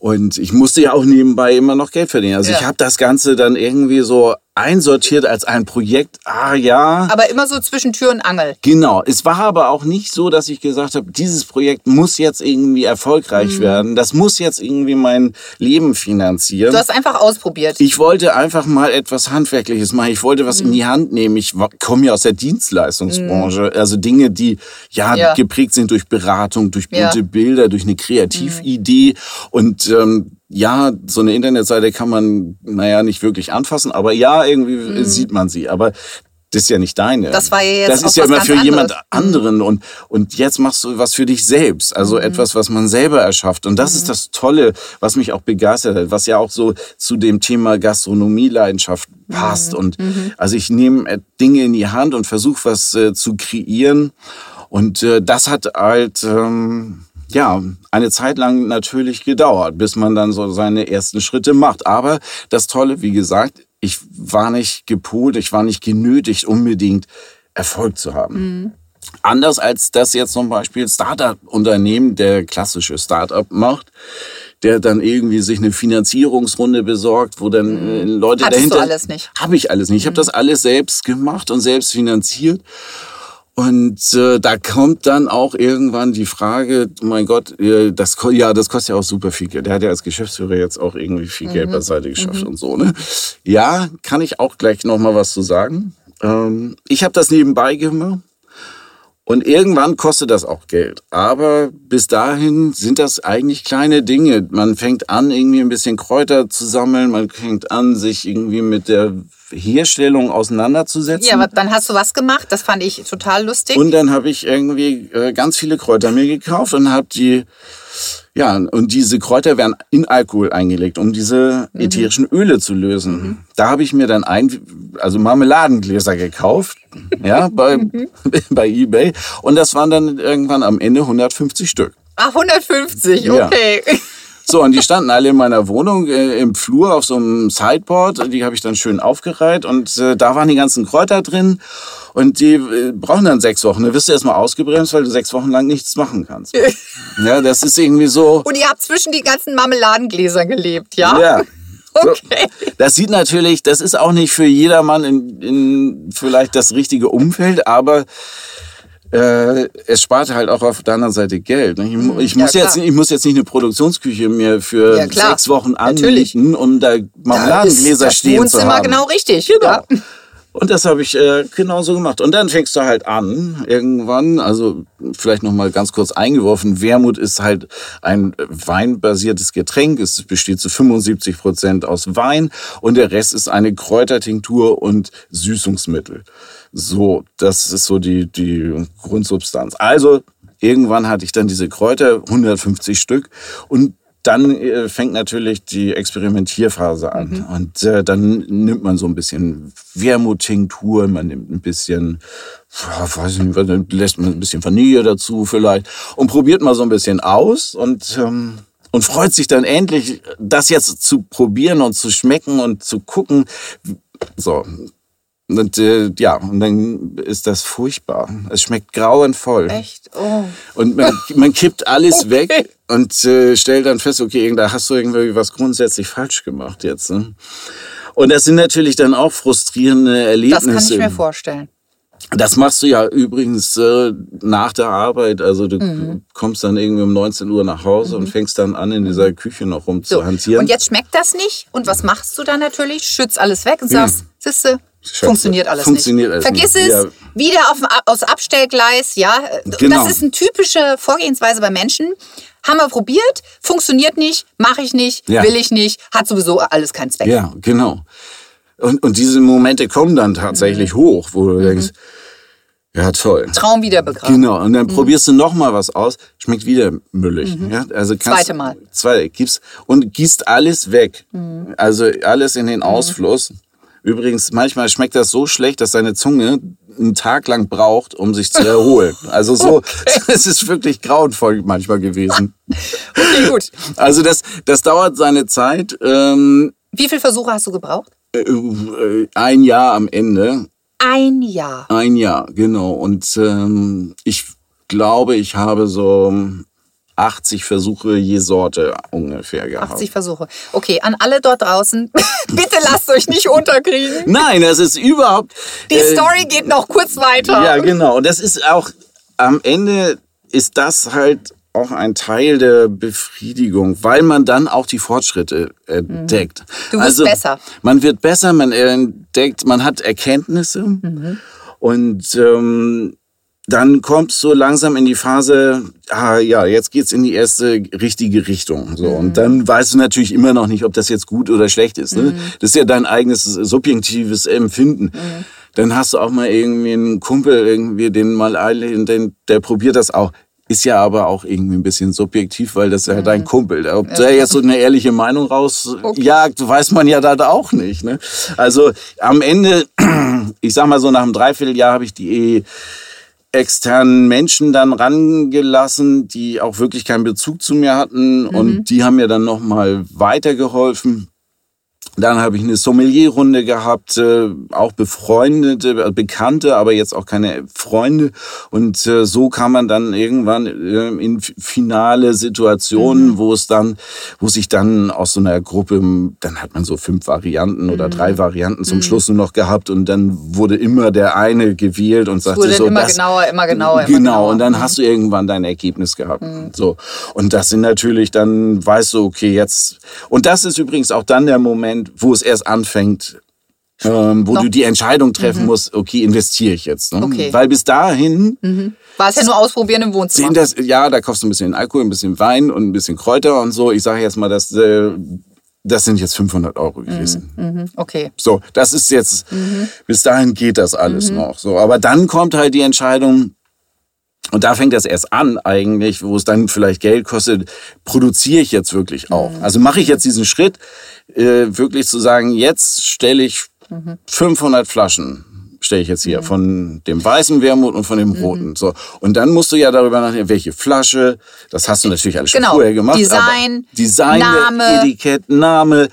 Und ich musste ja auch nebenbei immer noch Geld verdienen. Also ja. ich habe das Ganze dann irgendwie so einsortiert als ein Projekt. Ah ja. Aber immer so zwischen Tür und Angel. Genau. Es war aber auch nicht so, dass ich gesagt habe, dieses Projekt muss jetzt irgendwie erfolgreich mhm. werden. Das muss jetzt irgendwie mein Leben finanzieren. Du hast einfach ausprobiert. Ich wollte einfach mal etwas Handwerkliches machen. Ich wollte was mhm. in die Hand nehmen. Ich komme ja aus der Dienstleistungsbranche. Mhm. Also Dinge, die ja, ja, geprägt sind durch Beratung, durch bunte ja. Bilder, durch eine Kreatividee. Und ähm, ja, so eine Internetseite kann man, naja, nicht wirklich anfassen, aber ja, irgendwie mhm. sieht man sie. Aber das ist ja nicht deine. Das war ja jetzt Das ist ja immer für anderes. jemand mhm. anderen und und jetzt machst du was für dich selbst, also mhm. etwas, was man selber erschafft und das mhm. ist das Tolle, was mich auch begeistert hat, was ja auch so zu dem Thema Gastronomieleidenschaft passt mhm. und also ich nehme Dinge in die Hand und versuche was äh, zu kreieren und äh, das hat halt ähm, ja, eine Zeit lang natürlich gedauert, bis man dann so seine ersten Schritte macht. Aber das Tolle, wie gesagt, ich war nicht gepolt, ich war nicht genötigt, unbedingt Erfolg zu haben. Mhm. Anders als das jetzt zum Beispiel Startup-Unternehmen, der klassische Startup macht, der dann irgendwie sich eine Finanzierungsrunde besorgt, wo dann mhm. äh, Leute Hattest dahinter. Du alles nicht? Habe ich alles nicht. Ich habe mhm. das alles selbst gemacht und selbst finanziert. Und äh, da kommt dann auch irgendwann die Frage, oh mein Gott, äh, das, ja, das kostet ja auch super viel Geld. Der hat ja als Geschäftsführer jetzt auch irgendwie viel mhm. Geld beiseite geschafft mhm. und so. Ne? Ja, kann ich auch gleich noch mal was zu sagen. Ähm, ich habe das nebenbei gemacht. Und irgendwann kostet das auch Geld. Aber bis dahin sind das eigentlich kleine Dinge. Man fängt an, irgendwie ein bisschen Kräuter zu sammeln. Man fängt an, sich irgendwie mit der Herstellung auseinanderzusetzen. Ja, aber dann hast du was gemacht, das fand ich total lustig. Und dann habe ich irgendwie äh, ganz viele Kräuter mir gekauft und habe die, ja, und diese Kräuter werden in Alkohol eingelegt, um diese mhm. ätherischen Öle zu lösen. Mhm. Da habe ich mir dann ein, also Marmeladengläser gekauft, ja, bei, mhm. bei eBay. Und das waren dann irgendwann am Ende 150 Stück. Ah, 150, okay. Ja. So, und die standen alle in meiner Wohnung äh, im Flur auf so einem Sideboard. Die habe ich dann schön aufgereiht und äh, da waren die ganzen Kräuter drin. Und die äh, brauchen dann sechs Wochen. Da wirst du erstmal ausgebremst, weil du sechs Wochen lang nichts machen kannst. ja, das ist irgendwie so. Und ihr habt zwischen die ganzen Marmeladengläser gelebt, ja? Ja. Okay. So, das sieht natürlich, das ist auch nicht für jedermann in, in vielleicht das richtige Umfeld, aber äh, es spart halt auch auf der anderen Seite Geld. Ich, mhm. ich muss, ja, jetzt, ich muss jetzt nicht eine Produktionsküche mir für ja, sechs Wochen anmieten, um da Marmeladengläser stehen zu haben. Das ist genau richtig. Genau. Ja. Und das habe ich äh, genauso gemacht. Und dann fängst du halt an, irgendwann, also vielleicht nochmal ganz kurz eingeworfen, Wermut ist halt ein weinbasiertes Getränk. Es besteht zu 75 Prozent aus Wein und der Rest ist eine Kräutertinktur und Süßungsmittel. So, das ist so die, die Grundsubstanz. Also, irgendwann hatte ich dann diese Kräuter, 150 Stück und dann äh, fängt natürlich die Experimentierphase an. Mhm. Und äh, dann nimmt man so ein bisschen Wermuttinktur, man nimmt ein bisschen, weiß nicht, dann lässt man ein bisschen Vanille dazu vielleicht und probiert mal so ein bisschen aus und, ähm, und freut sich dann endlich, das jetzt zu probieren und zu schmecken und zu gucken. So, und äh, ja, und dann ist das furchtbar. Es schmeckt grauenvoll. Echt? Oh. Und man, man kippt alles okay. weg und äh, stellt dann fest, okay, da hast du irgendwie was grundsätzlich falsch gemacht jetzt. Ne? Und das sind natürlich dann auch frustrierende Erlebnisse. Das kann ich mir vorstellen. Das machst du ja übrigens äh, nach der Arbeit. Also du Mhm. kommst dann irgendwie um 19 Uhr nach Hause und fängst dann an, in dieser Küche noch rum zu So. Und jetzt schmeckt das nicht. Und was machst du dann natürlich? Schützt alles weg und sagst, siehste, Schätze, funktioniert alles funktioniert nicht. alles Vergiss nicht. es, Ja. wieder auf aufs Abstellgleis, ja. Genau. Das ist eine typische Vorgehensweise bei Menschen. Haben wir probiert, funktioniert nicht, mache ich nicht, Ja. will ich nicht, hat sowieso alles keinen Zweck. Ja, genau. Und, und diese Momente kommen dann tatsächlich Mhm. hoch, wo du denkst, ja toll. Traum wieder begraben. Genau, und dann probierst du noch mal was aus, schmeckt wieder müllig. Ja, also kannst, Mhm. Zweite Mal. Zwei, gibst, und gießt alles weg. Mhm. Also alles in den Ausfluss. Übrigens, manchmal schmeckt das so schlecht, dass deine Zunge einen Tag lang braucht, um sich zu erholen. Also so, es ist wirklich grauenvoll manchmal gewesen. Okay, gut. Also das, das dauert seine Zeit. Ähm, Wie viele Versuche hast du gebraucht? äh, äh, ein Jahr am Ende. Ein Jahr. Ein Jahr, genau. Und ähm, ich glaube, ich habe so 80 Versuche je Sorte ungefähr gehabt. 80 Versuche. Okay, an alle dort draußen, bitte lasst euch nicht unterkriegen. Nein, das ist überhaupt. Die äh, Story geht noch kurz weiter. Ja, genau. Und das ist auch am Ende ist das halt auch ein Teil der Befriedigung, weil man dann auch die Fortschritte entdeckt. Du wirst also, besser. Man wird besser, man entdeckt, man hat Erkenntnisse und ähm, dann kommst du langsam in die Phase, ah ja, jetzt geht's in die erste richtige Richtung. So. Und dann weißt du natürlich immer noch nicht, ob das jetzt gut oder schlecht ist. Ne? Das ist ja dein eigenes subjektives Empfinden. Dann hast du auch mal irgendwie einen Kumpel, irgendwie, den mal einlädt, den, der probiert das auch. Ist ja aber auch irgendwie ein bisschen subjektiv, weil das ist ja dein Kumpel. Ob der jetzt so eine ehrliche Meinung rausjagt, weiß man ja da auch nicht. Ne? Also am Ende, ich sag mal so nach einem Dreivierteljahr habe ich die externen Menschen dann rangelassen, die auch wirklich keinen Bezug zu mir hatten und die haben mir dann nochmal weitergeholfen. Dann habe ich eine Sommelierrunde gehabt, äh, auch befreundete, äh, Bekannte, aber jetzt auch keine Freunde. Und äh, so kam man dann irgendwann äh, in finale Situationen, wo es dann, wo sich dann aus so einer Gruppe, dann hat man so fünf Varianten oder drei Varianten zum Schluss nur noch gehabt und dann wurde immer der eine gewählt und sagte wurde so, immer das, genauer, immer genauer, immer Genau, genauer. Mhm. und dann hast du irgendwann dein Ergebnis gehabt. So. Und das sind natürlich dann, weißt du, okay, jetzt. Und das ist übrigens auch dann der Moment, wo es erst anfängt, ähm, wo Noch- du die Entscheidung treffen musst, okay, investiere ich jetzt. Ne? Okay. Weil bis dahin War es ja nur ausprobieren im Wohnzimmer. das, ja, da kaufst du ein bisschen Alkohol, ein bisschen Wein und ein bisschen Kräuter und so. Ich sage jetzt mal, das, äh, das sind jetzt 500 Euro gewesen. Mhm, okay. So, das ist jetzt, bis dahin geht das alles noch. So, aber dann kommt halt die Entscheidung, und da fängt das erst an eigentlich, wo es dann vielleicht Geld kostet, produziere ich jetzt wirklich auch. Also mache ich jetzt diesen Schritt, äh, wirklich zu sagen, jetzt stelle ich 500 Flaschen stelle ich jetzt hier von dem weißen Wermut und von dem roten. So und dann musst du ja darüber nachdenken, welche Flasche. Das hast du natürlich alles schon Genau. vorher gemacht. Design, Design, Name. Etikett, Name.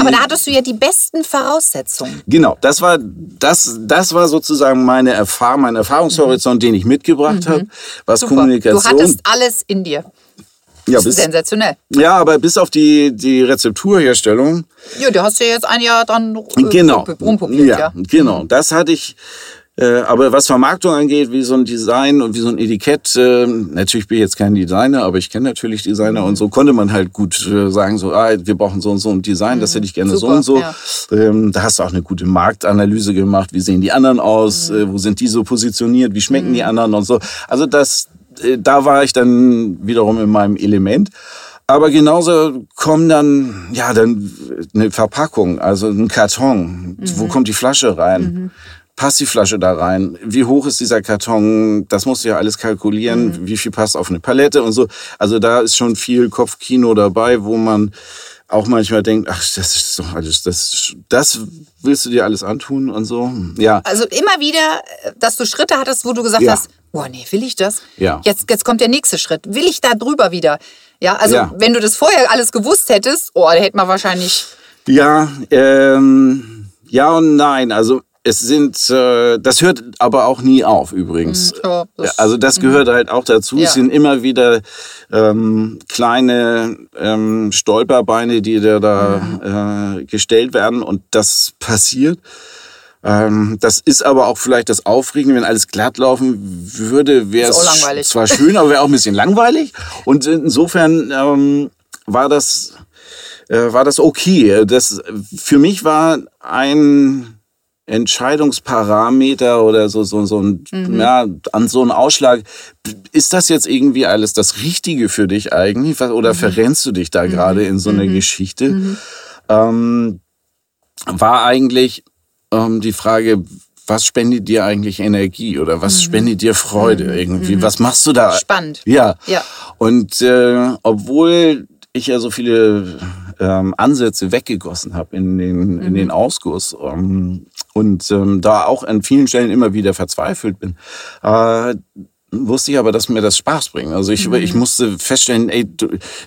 Aber äh, da hattest du ja die besten Voraussetzungen. Genau, das war das das war sozusagen meine Erfahrung, mein Erfahrungshorizont, den ich mitgebracht habe, was Mhm. Super. Kommunikation. Du hattest alles in dir. ja, Das ist bis, sensationell. ja, aber bis auf die die Rezepturherstellung. Ja, du hast ja jetzt ein Jahr dann äh, genau. rumprobiert, ja. ja, genau. Das hatte ich äh, aber was Vermarktung angeht, wie so ein Design und wie so ein Etikett, äh, natürlich bin ich jetzt kein Designer, aber ich kenne natürlich Designer Mhm. und so konnte man halt gut äh, sagen, so, ah, wir brauchen so und so ein Design, das hätte ich gerne so Mhm. Super, und so. ja. Ähm, da hast du auch eine gute Marktanalyse gemacht. Wie sehen die anderen aus? Mhm. Äh, wo sind die so positioniert? Wie schmecken die anderen und so? Also das, äh, da war ich dann wiederum in meinem Element. Aber genauso kommen dann, ja, dann eine Verpackung, also ein Karton. Mhm. Wo kommt die Flasche rein? Passt die Flasche da rein? Wie hoch ist dieser Karton? Das musst du ja alles kalkulieren. Mhm. Wie viel passt auf eine Palette und so. Also da ist schon viel Kopfkino dabei, wo man auch manchmal denkt, ach, das ist doch alles, das, das willst du dir alles antun und so. Ja, Also immer wieder, dass du Schritte hattest, wo du gesagt Ja. hast, boah, nee, will ich das? Ja. Jetzt, jetzt kommt der nächste Schritt. Will ich da drüber wieder? Ja, also Ja. wenn du das vorher alles gewusst hättest, oh, da hätte man wahrscheinlich. Ja, ähm, ja und nein. Also es sind, äh, das hört aber auch nie auf übrigens. ja, das- also das gehört halt auch dazu. Ja. Es sind immer wieder ähm, kleine ähm, Stolperbeine, die dir da äh, gestellt werden und das passiert. Ähm, das ist aber auch vielleicht das Aufregende, wenn alles glatt laufen würde, wäre es zwar schön, aber wäre auch ein bisschen langweilig. Und insofern ähm, war das äh, war das okay. Das für mich war ein Entscheidungsparameter oder so, so, so ein, mhm. ja, an so einem Ausschlag. Ist das jetzt irgendwie alles das Richtige für dich eigentlich? Oder mhm. verrennst du dich da mhm. gerade in so eine mhm. Geschichte? Mhm. Ähm, war eigentlich ähm, die Frage, was spendet dir eigentlich Energie oder was mhm. spendet dir Freude irgendwie? Was machst du da? Spannend. Ja. ja. Und äh, obwohl ich ja so viele ähm, Ansätze weggegossen habe in den, in den Ausguss, ähm, und ähm, da auch an vielen Stellen immer wieder verzweifelt bin, äh, wusste ich aber, dass mir das Spaß bringt. Also ich, mhm. ich musste feststellen, ey,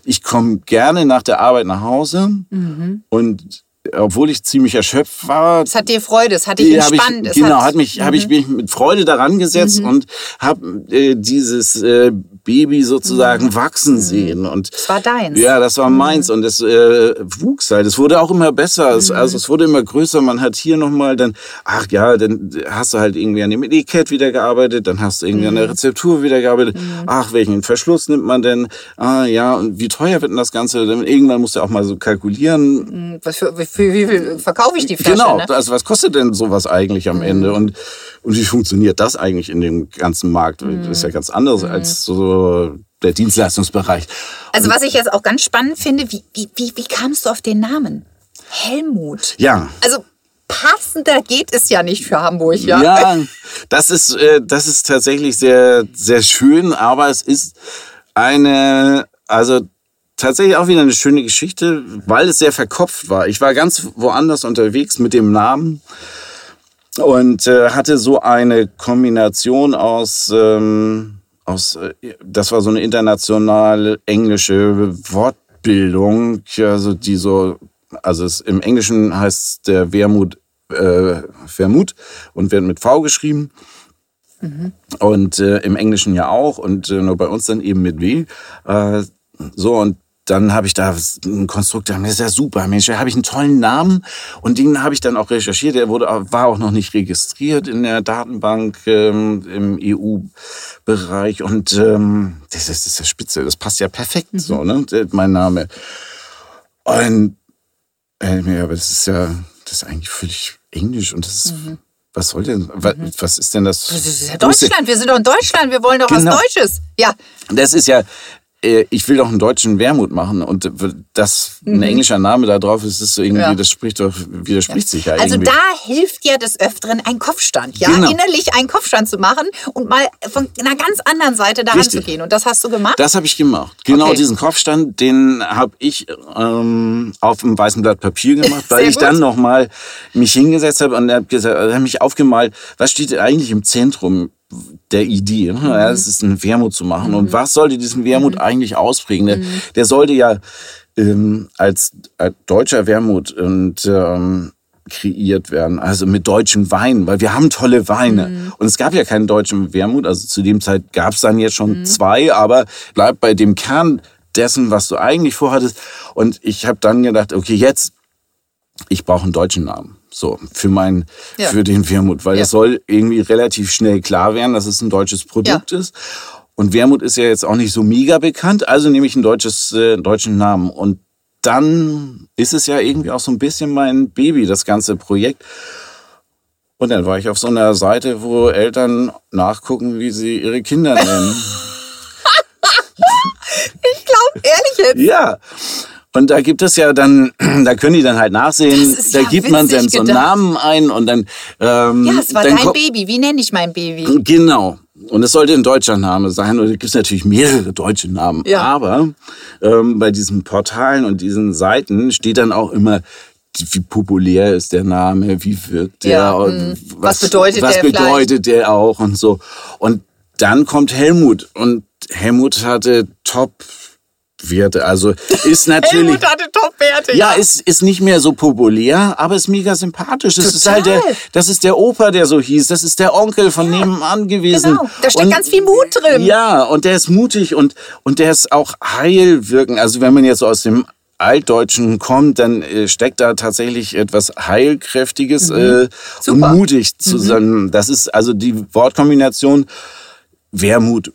ich komme gerne nach der Arbeit nach Hause mhm. und obwohl ich ziemlich erschöpft war. Es hat dir Freude, es hat dich entspannt. Ich, genau, hat, mich, mhm. habe ich mich mit Freude daran gesetzt mhm. und habe äh, dieses äh, Baby sozusagen mhm. wachsen mhm. sehen. Und das war deins. Ja, das war meins mhm. und es äh, wuchs halt. Es wurde auch immer besser. Es, also es wurde immer größer. Man hat hier nochmal dann, ach ja, dann hast du halt irgendwie an dem Etikett wieder gearbeitet, dann hast du irgendwie an der Rezeptur wieder gearbeitet. Ach, welchen Verschluss nimmt man denn? Ah ja, und wie teuer wird denn das Ganze? Irgendwann musst du auch mal so kalkulieren. Was für, für wie viel verkaufe ich die Flasche? Genau, ne? also was kostet denn sowas eigentlich am Ende? Und und wie funktioniert das eigentlich in dem ganzen Markt? Mhm. Das ist ja ganz anders mhm. als so der Dienstleistungsbereich. Also was ich jetzt auch ganz spannend finde, wie, wie, wie, wie kamst du auf den Namen? Helmut. Ja. Also passender geht es ja nicht für Hamburg, ja. Ja, das ist, äh, das ist tatsächlich sehr, sehr schön, aber es ist eine, also tatsächlich auch wieder eine schöne Geschichte, weil es sehr verkopft war. Ich war ganz woanders unterwegs mit dem Namen und äh, hatte so eine Kombination aus, ähm, aus, äh, das war so eine internationale englische Wortbildung, also die so, also es, im Englischen heißt der Wermut äh, Vermut und wird mit V geschrieben. Mhm. Und äh, im Englischen ja auch und äh, nur bei uns dann eben mit W. Äh, so, und dann habe ich da einen Konstruktor, das ist ja super, Mensch, da habe ich einen tollen Namen und den habe ich dann auch recherchiert. Der wurde, war auch noch nicht registriert in der Datenbank ähm, im EU-Bereich und ähm, das, ist, das ist ja spitze, das passt ja perfekt mhm. so, ne, mein Name. Und äh, ja, aber das ist ja, das ist eigentlich völlig englisch und das ist mhm. Was soll denn, was, mhm. was ist denn das? Das ist ja Deutschland, wir sind doch in Deutschland, wir wollen doch genau. was Deutsches. Ja. Das ist ja, ich will doch einen deutschen Wermut machen und das ein mhm. englischer Name da drauf ist, ist so irgendwie, ja. das spricht doch, widerspricht ja. sich ja Also irgendwie. da hilft ja des Öfteren ein Kopfstand, ja, genau. innerlich einen Kopfstand zu machen und mal von einer ganz anderen Seite daran Richtig. zu gehen. Und das hast du gemacht? Das habe ich gemacht. Genau okay. diesen Kopfstand, den habe ich ähm, auf einem weißen Blatt Papier gemacht, weil ich gut. dann nochmal mich hingesetzt habe und habe hab mich aufgemalt, was steht eigentlich im Zentrum der Idee. Ne? Mhm. Ja, es ist ein Wermut zu machen. Mhm. Und was sollte diesen Wermut mhm. eigentlich ausprägen? Der, mhm. der sollte ja ähm, als, als deutscher Wermut und ähm, kreiert werden, also mit deutschen Weinen, weil wir haben tolle Weine. Mhm. Und es gab ja keinen deutschen Wermut, also zu dem Zeit gab es dann jetzt schon mhm. zwei, aber bleibt bei dem Kern dessen, was du eigentlich vorhattest. Und ich habe dann gedacht, okay, jetzt, ich brauche einen deutschen Namen. So, für mein, ja. für den Wermut, weil ja. das soll irgendwie relativ schnell klar werden, dass es ein deutsches Produkt ja. ist. Und Wermut ist ja jetzt auch nicht so mega bekannt, also nehme ich ein deutsches, äh, deutschen Namen. Und dann ist es ja irgendwie auch so ein bisschen mein Baby, das ganze Projekt. Und dann war ich auf so einer Seite, wo Eltern nachgucken, wie sie ihre Kinder nennen. ich glaube, ehrlich jetzt. Ja. Und da gibt es ja dann, da können die dann halt nachsehen, da ja gibt man dann so einen Namen ein und dann. Ähm, ja, es war dein Baby. Wie nenne ich mein Baby? Genau. Und es sollte ein deutscher Name sein. Und es gibt natürlich mehrere deutsche Namen. Ja. Aber ähm, bei diesen Portalen und diesen Seiten steht dann auch immer wie populär ist der Name, wie wirkt der ja, und mm. was, was bedeutet was der bedeutet der auch und so. Und dann kommt Helmut und Helmut hatte Top Werte. Also ist natürlich. Helmut hatte Top-Werte. Ja, ja, ist, ist nicht mehr so populär, aber ist mega sympathisch. Das Total. ist halt der, das ist der Opa, der so hieß. Das ist der Onkel von ja. nebenan gewesen. Genau. Da steckt und, ganz viel Mut drin. Ja, und der ist mutig und, und der ist auch heilwirkend. Also wenn man jetzt so aus dem Altdeutschen kommt, dann äh, steckt da tatsächlich etwas Heilkräftiges Mhm. äh, und mutig zusammen. Das ist also die Wortkombination Wermut.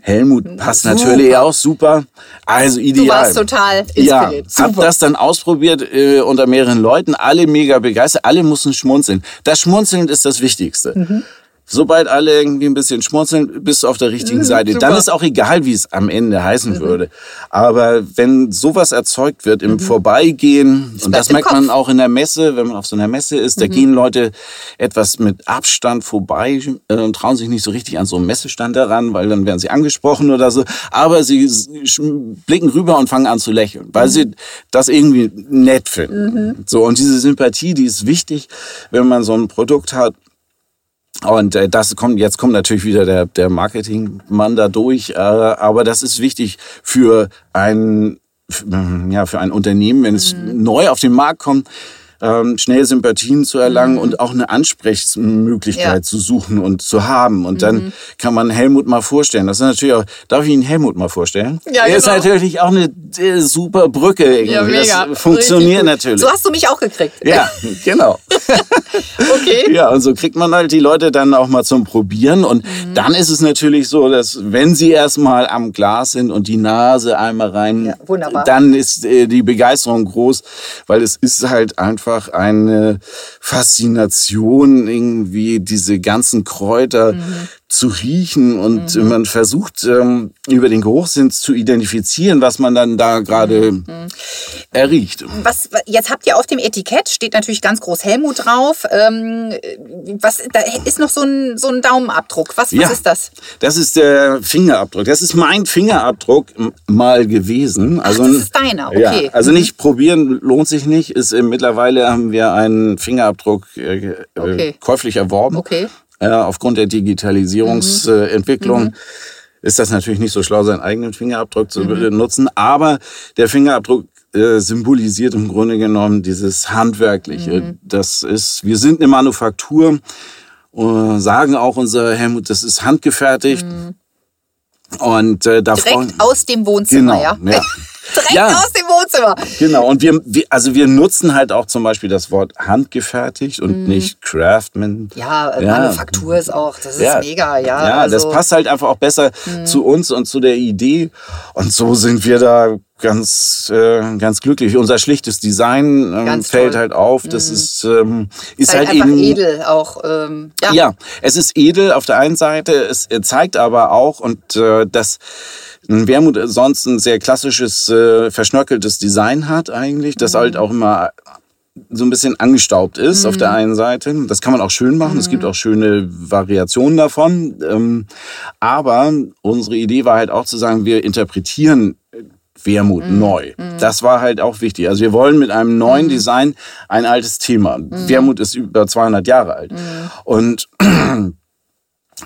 Helmut passt Mhm. Super. natürlich auch super. Also Du ideal. warst total Ja, inspiriert. hab Super. das dann ausprobiert äh, unter mehreren Leuten, alle mega begeistert, alle mussten schmunzeln. Das Schmunzeln ist das Wichtigste. Mhm. Sobald alle irgendwie ein bisschen schmunzeln, bist du auf der richtigen Seite. super. Dann ist auch egal, wie es am Ende heißen würde. Aber wenn sowas erzeugt wird im Vorbeigehen, und das merkt man Kopf. auch in der Messe, wenn man auf so einer Messe ist, da gehen Leute etwas mit Abstand vorbei äh, und trauen sich nicht so richtig an so einen Messestand heran, weil dann werden sie angesprochen oder so. Aber sie blicken rüber und fangen an zu lächeln, weil sie das irgendwie nett finden. So, und diese Sympathie, die ist wichtig, wenn man so ein Produkt hat, und äh, das kommt, jetzt kommt natürlich wieder der, der Marketingmann da durch, äh, aber das ist wichtig für ein, ja, für ein Unternehmen, wenn es neu auf den Markt kommt, ähm, schnell Sympathien zu erlangen und auch eine Ansprechmöglichkeit Ja. zu suchen und zu haben. Und dann kann man Helmut mal vorstellen. Das ist natürlich auch, darf ich Ihnen Helmut mal vorstellen? Ja, Der ist genau. natürlich auch eine äh, super Brücke irgendwie. Ja, mega. Das funktioniert natürlich. So hast du mich auch gekriegt. ja, genau. Okay. Ja, und so kriegt man halt die Leute dann auch mal zum Probieren. Und Mhm. dann ist es natürlich so, dass wenn sie erstmal am Glas sind und die Nase einmal rein, Ja, dann ist äh, die Begeisterung groß, weil es ist halt einfach eine Faszination, irgendwie diese ganzen Kräuter Mhm. Zu riechen. Und man versucht ähm, über den Geruchssinn zu identifizieren, was man dann da gerade Mhm. erriecht. Was, jetzt habt ihr auf dem Etikett, steht natürlich ganz groß Helmut drauf. Ähm, was, da ist noch so ein, so ein Daumenabdruck. Was, was ist das? Das ist der Fingerabdruck. Das ist mein Fingerabdruck mal gewesen. Also, das ist deiner, okay. Ja, also nicht probieren lohnt sich nicht. Ist, äh, mittlerweile haben wir einen Fingerabdruck äh, äh, Okay. käuflich erworben. Okay. Äh, aufgrund der Digitalisierungsentwicklung. Ist das natürlich nicht so schlau, seinen eigenen Fingerabdruck zu benutzen, aber der Fingerabdruck äh, symbolisiert im Grunde genommen dieses Handwerkliche. Das ist, wir sind eine Manufaktur, äh, sagen auch unser Helmut, das ist handgefertigt. Und äh, da freuen- Direkt aus dem Wohnzimmer, genau, ja? ja. Direkt Ja. aus dem Wohnzimmer. Genau, und wir, wir, also wir nutzen halt auch zum Beispiel das Wort handgefertigt und nicht Craftsman. Mhm. Ja, Ja. Manufaktur ist auch, das ist Ja. mega, ja. Ja, das also, Mhm. passt halt einfach auch besser zu uns und zu der Idee. Und so sind wir da ganz, äh, ganz glücklich. Unser schlichtes Design ähm, fällt toll. Mhm. halt auf. Das ist, ähm, ist halt, halt, eben edel auch. Ähm, ja. ja, es ist edel auf der einen Seite, es äh, zeigt aber auch, und äh, dass ein Wermut sonst ein sehr klassisches, äh, verschnörkeltes Design hat eigentlich, das halt auch immer so ein bisschen angestaubt ist auf der einen Seite. Das kann man auch schön machen. Es gibt auch schöne Variationen davon. Ähm, aber unsere Idee war halt auch zu sagen, wir interpretieren Wermut neu. Das war halt auch wichtig. Also wir wollen mit einem neuen Design ein altes Thema. Wermut ist über 200 Jahre alt. Und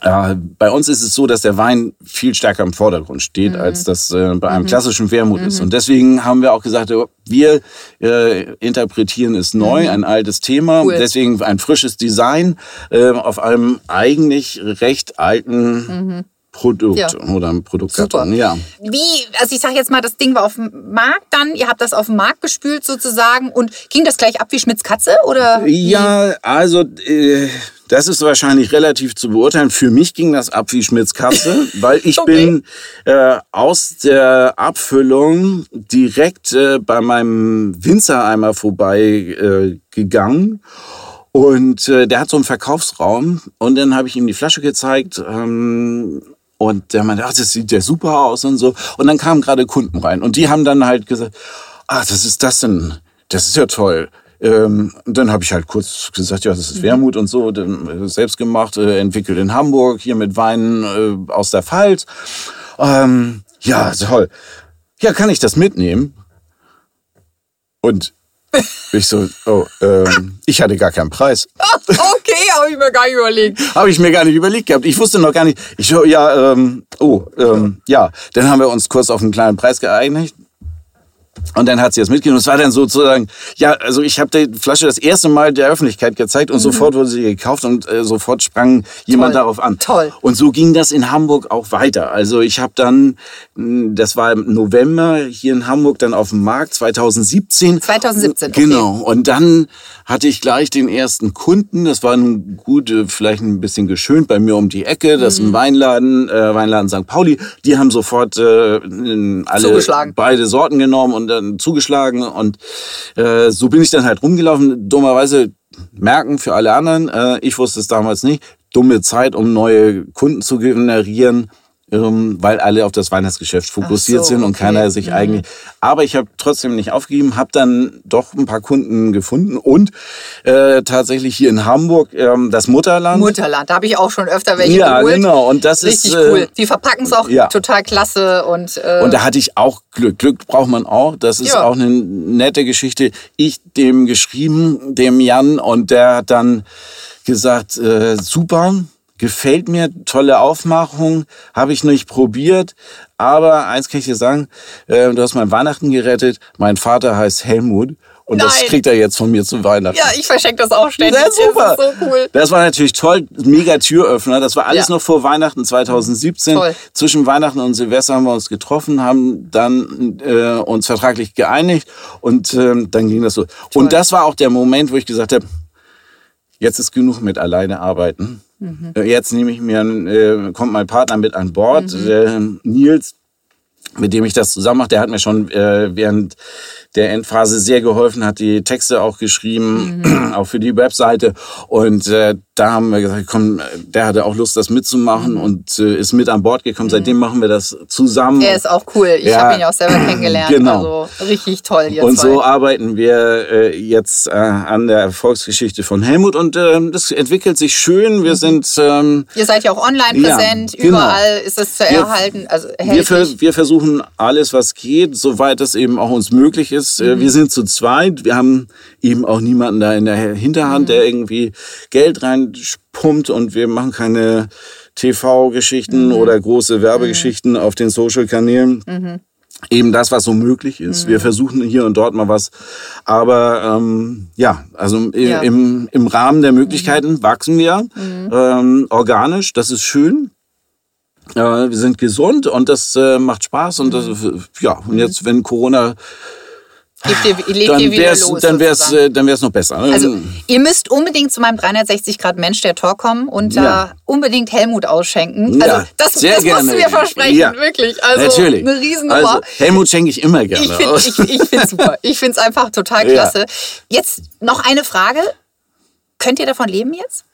äh, bei uns ist es so, dass der Wein viel stärker im Vordergrund steht, als das äh, bei einem klassischen Wermut ist. Und deswegen haben wir auch gesagt, oh, wir äh, interpretieren es neu, ein altes Thema. Cool. Deswegen ein frisches Design äh, auf einem eigentlich recht alten Produkt Ja. oder einem Produktkarton. Super. Ja. Wie, also ich sage jetzt mal, das Ding war auf dem Markt dann, ihr habt das auf den Markt gespült sozusagen und ging das gleich ab wie Schmitz Katze oder? Ja, also äh, das ist wahrscheinlich relativ zu beurteilen. Für mich ging das ab wie Schmitz Katze, weil ich Okay. bin äh, aus der Abfüllung direkt äh, bei meinem Winzereimer vorbei äh, gegangen. Und äh, der hat so einen Verkaufsraum und dann habe ich ihm die Flasche gezeigt ähm, und der meinte, ach, das sieht ja super aus und so. Und dann kamen gerade Kunden rein und die haben dann halt gesagt, ach, was ist das denn? Das ist ja toll. Ähm, und dann habe ich halt kurz gesagt, ja, das ist Wermut und so, äh, selbst gemacht, äh, entwickelt in Hamburg, hier mit Weinen äh, aus der Pfalz. Ähm, ja, toll. Ja, kann ich das mitnehmen? Und ich so, oh, ähm, ich hatte gar keinen Preis. Okay, habe ich mir gar nicht überlegt. Habe ich mir gar nicht überlegt gehabt. Ich wusste noch gar nicht. Ich so, ja, ähm, oh, ähm, ja. Dann haben wir uns kurz auf einen kleinen Preis geeinigt. Und dann hat sie das mitgenommen. Es war dann sozusagen, ja, also ich habe die Flasche das erste Mal der Öffentlichkeit gezeigt und mhm. sofort wurde sie gekauft und äh, sofort sprang jemand Toll. darauf an. Toll. Und so ging das in Hamburg auch weiter. Also ich habe dann, das war im November hier in Hamburg, dann auf dem Markt 2017. 2017, okay. Genau. Und dann hatte ich gleich den ersten Kunden. Das war nun gut, äh, vielleicht ein bisschen geschönt bei mir um die Ecke. Das ist ein mhm. Weinladen, äh, Weinladen St. Pauli. Die haben sofort äh, alle beide Sorten genommen und dann zugeschlagen und äh, so bin ich dann halt rumgelaufen. Dummerweise merken für alle anderen, äh, ich wusste es damals nicht, dumme Zeit, um neue Kunden zu generieren ähm, weil alle auf das Weihnachtsgeschäft fokussiert so, sind und okay. keiner sich mhm. eigentlich. Aber ich habe trotzdem nicht aufgegeben, habe dann doch ein paar Kunden gefunden und äh, tatsächlich hier in Hamburg ähm, das Mutterland. Mutterland, da habe ich auch schon öfter welche ja, geholt. Ja, genau. Und das Richtig ist äh, cool. Die verpacken es auch ja. total klasse und. Äh, und da hatte ich auch Glück. Glück braucht man auch. Das ist ja. auch eine nette Geschichte. Ich dem geschrieben, dem Jan, und der hat dann gesagt, äh, super Gefällt mir, tolle Aufmachung, habe ich nicht probiert. Aber eins kann ich dir sagen, äh, du hast mein Weihnachten gerettet. Mein Vater heißt Helmut. Und Nein. das kriegt er jetzt von mir zu Weihnachten. Ja, ich verschenke das auch ständig. Das ist super. Das, so cool. das war natürlich toll. Mega Türöffner. Das war alles ja. noch vor Weihnachten 2017. Toll. Zwischen Weihnachten und Silvester haben wir uns getroffen, haben dann äh, uns vertraglich geeinigt und äh, dann ging das so. Toll. Und das war auch der Moment, wo ich gesagt habe, jetzt ist genug mit alleine arbeiten. Mhm. Jetzt nehme ich mir, äh, kommt mein Partner mit an Bord, mhm. äh, Nils, mit dem ich das zusammen mache. Der hat mir schon äh, während der Endphase sehr geholfen, hat die Texte auch geschrieben, mhm. auch für die Webseite. Und äh, da haben wir gesagt, komm, der hatte auch Lust, das mitzumachen mhm. und äh, ist mit an Bord gekommen. Mhm. Seitdem machen wir das zusammen. Er ist auch cool. Ich ja, habe ihn ja auch selber kennengelernt. Genau. Also richtig toll. Ihr und zwei. so arbeiten wir äh, jetzt äh, an der Erfolgsgeschichte von Helmut und äh, das entwickelt sich schön. Wir mhm. sind. Ähm, Ihr seid ja auch online präsent. Ja, genau. Überall ist es zu erhalten. Also wir, wir versuchen alles, was geht, soweit es eben auch uns möglich ist. Äh, mhm. Wir sind zu zweit. Wir haben eben auch niemanden da in der Hinterhand, mhm. der irgendwie Geld reinpumpt und wir machen keine TV-Geschichten mhm. oder große Werbegeschichten mhm. auf den Social-Kanälen. Mhm. Eben das, was so möglich ist. Wir mhm. versuchen hier und dort mal was. Aber ähm, ja, also ja. Im, im Rahmen der Möglichkeiten wachsen wir ähm, organisch. Das ist schön. Äh, wir sind gesund und das äh, macht Spaß. Und das, ja, und jetzt, wenn Corona Lebt ihr, dann wieder los, dann wär's, äh, dann wär's noch besser. Also ihr müsst unbedingt zu meinem 360 Grad Mensch der Tor kommen und da unbedingt Helmut ausschenken. Also ja, das, sehr das gerne. musst du mir versprechen, ja, wirklich. Also natürlich. eine Riesennummer. Also, Helmut schenke ich immer gerne. Ich finde ich, ich find's super. Ich finde es einfach total klasse. Ja. Jetzt noch eine Frage. Könnt ihr davon leben jetzt?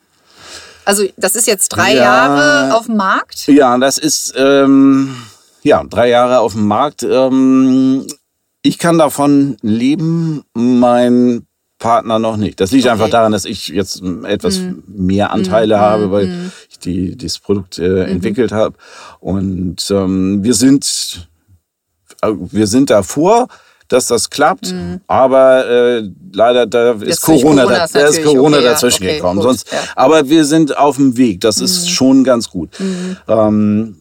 Also das ist jetzt drei ja, Jahre auf dem Markt? Ja, das ist ähm, ja drei Jahre auf dem Markt. Ähm, ich kann davon leben, mein Partner noch nicht. Das liegt okay. einfach daran, dass ich jetzt etwas mhm. mehr Anteile mhm. habe, weil mhm. ich die, dieses Produkt äh, mhm. entwickelt habe. Und ähm, wir sind äh, wir sind davor, dass das klappt, mhm. aber äh, leider da ist Corona, Corona, da, ist Corona okay, dazwischen okay, gekommen. Sonst, ja. Aber wir sind auf dem Weg. Das ist mhm. schon ganz gut. Ähm,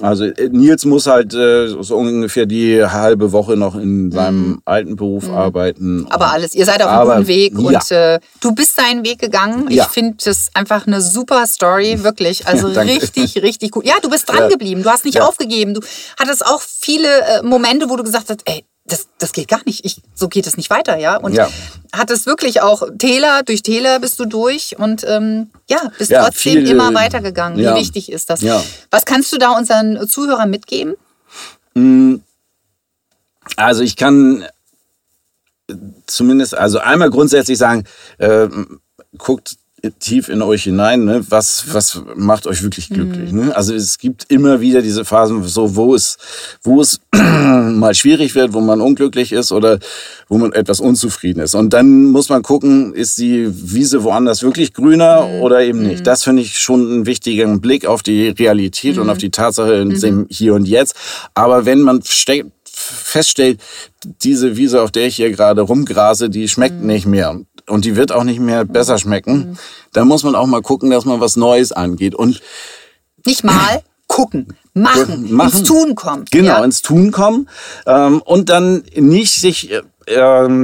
also äh, Nils muss halt äh, so ungefähr die halbe Woche noch in mhm. seinem mhm. alten Beruf mhm. arbeiten. Aber alles, ihr seid auf einem guten Weg ja. und äh, du bist deinen Weg gegangen. Ich ja. finde das einfach eine super Story, wirklich. Also richtig, richtig gut. Ja, du bist dran geblieben, du hast nicht aufgegeben. Du hattest auch viele äh, Momente, wo du gesagt hast, ey, das, das geht gar nicht. Ich, so geht es nicht weiter, ja. Und ja. hat es wirklich auch Täler, durch Täler bist du durch und ähm, ja, bist ja, trotzdem viel, immer weitergegangen. Ja. Wie wichtig ist das? Was kannst du da unseren Zuhörern mitgeben? Mm, also ich kann zumindest, also einmal grundsätzlich sagen, äh, guckt tief in euch hinein, ne? was, was macht euch wirklich glücklich. Mhm. Ne? Also es gibt immer wieder diese Phasen, so, wo es, wo es mal schwierig wird, wo man unglücklich ist oder wo man etwas unzufrieden ist. Und dann muss man gucken, ist die Wiese woanders wirklich grüner mhm. oder eben nicht. Mhm. Das finde ich schon einen wichtigen Blick auf die Realität und auf mhm. die Tatsache in dem mhm. Hier und Jetzt. Aber wenn man feststellt, diese Wiese, auf der ich hier gerade rumgrase, die schmeckt nicht mehr und die wird auch nicht mehr besser schmecken. Mhm. Da muss man auch mal gucken, dass man was Neues angeht. Und nicht mal. gucken, machen, Machen. ins Tun kommen. Genau, Ja? ins Tun kommen ähm, und dann nicht sich, äh,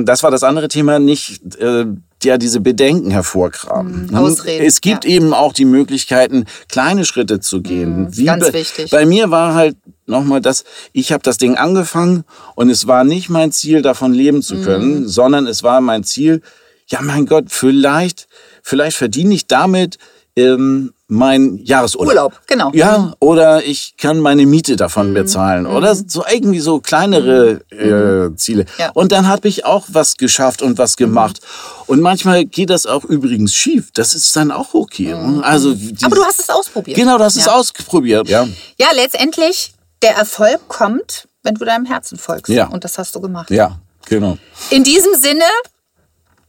das war das andere Thema, nicht äh, ja diese Bedenken hervorkramen. Mhm, Ausreden, Es gibt ja. eben auch die Möglichkeiten, kleine Schritte zu gehen. Wie Mhm, ganz bei, wichtig. Bei mir war halt nochmal das, ich habe das Ding angefangen und es war nicht mein Ziel, davon leben zu können, Mhm. sondern es war mein Ziel, ja mein Gott, vielleicht, vielleicht verdiene ich damit ähm, mein Jahresurlaub. Urlaub, genau. Ja, oder ich kann meine Miete davon bezahlen. Oder so irgendwie so kleinere äh, Ziele. Ja. Und dann habe ich auch was geschafft und was gemacht. Und manchmal geht das auch übrigens schief. Das ist dann auch okay. Also, die, Aber du hast es ausprobiert. Genau, das ist ja. ausprobiert. Ja. Ja, letztendlich, der Erfolg kommt, wenn du deinem Herzen folgst. Ja. Und das hast du gemacht. ja, genau. In diesem Sinne,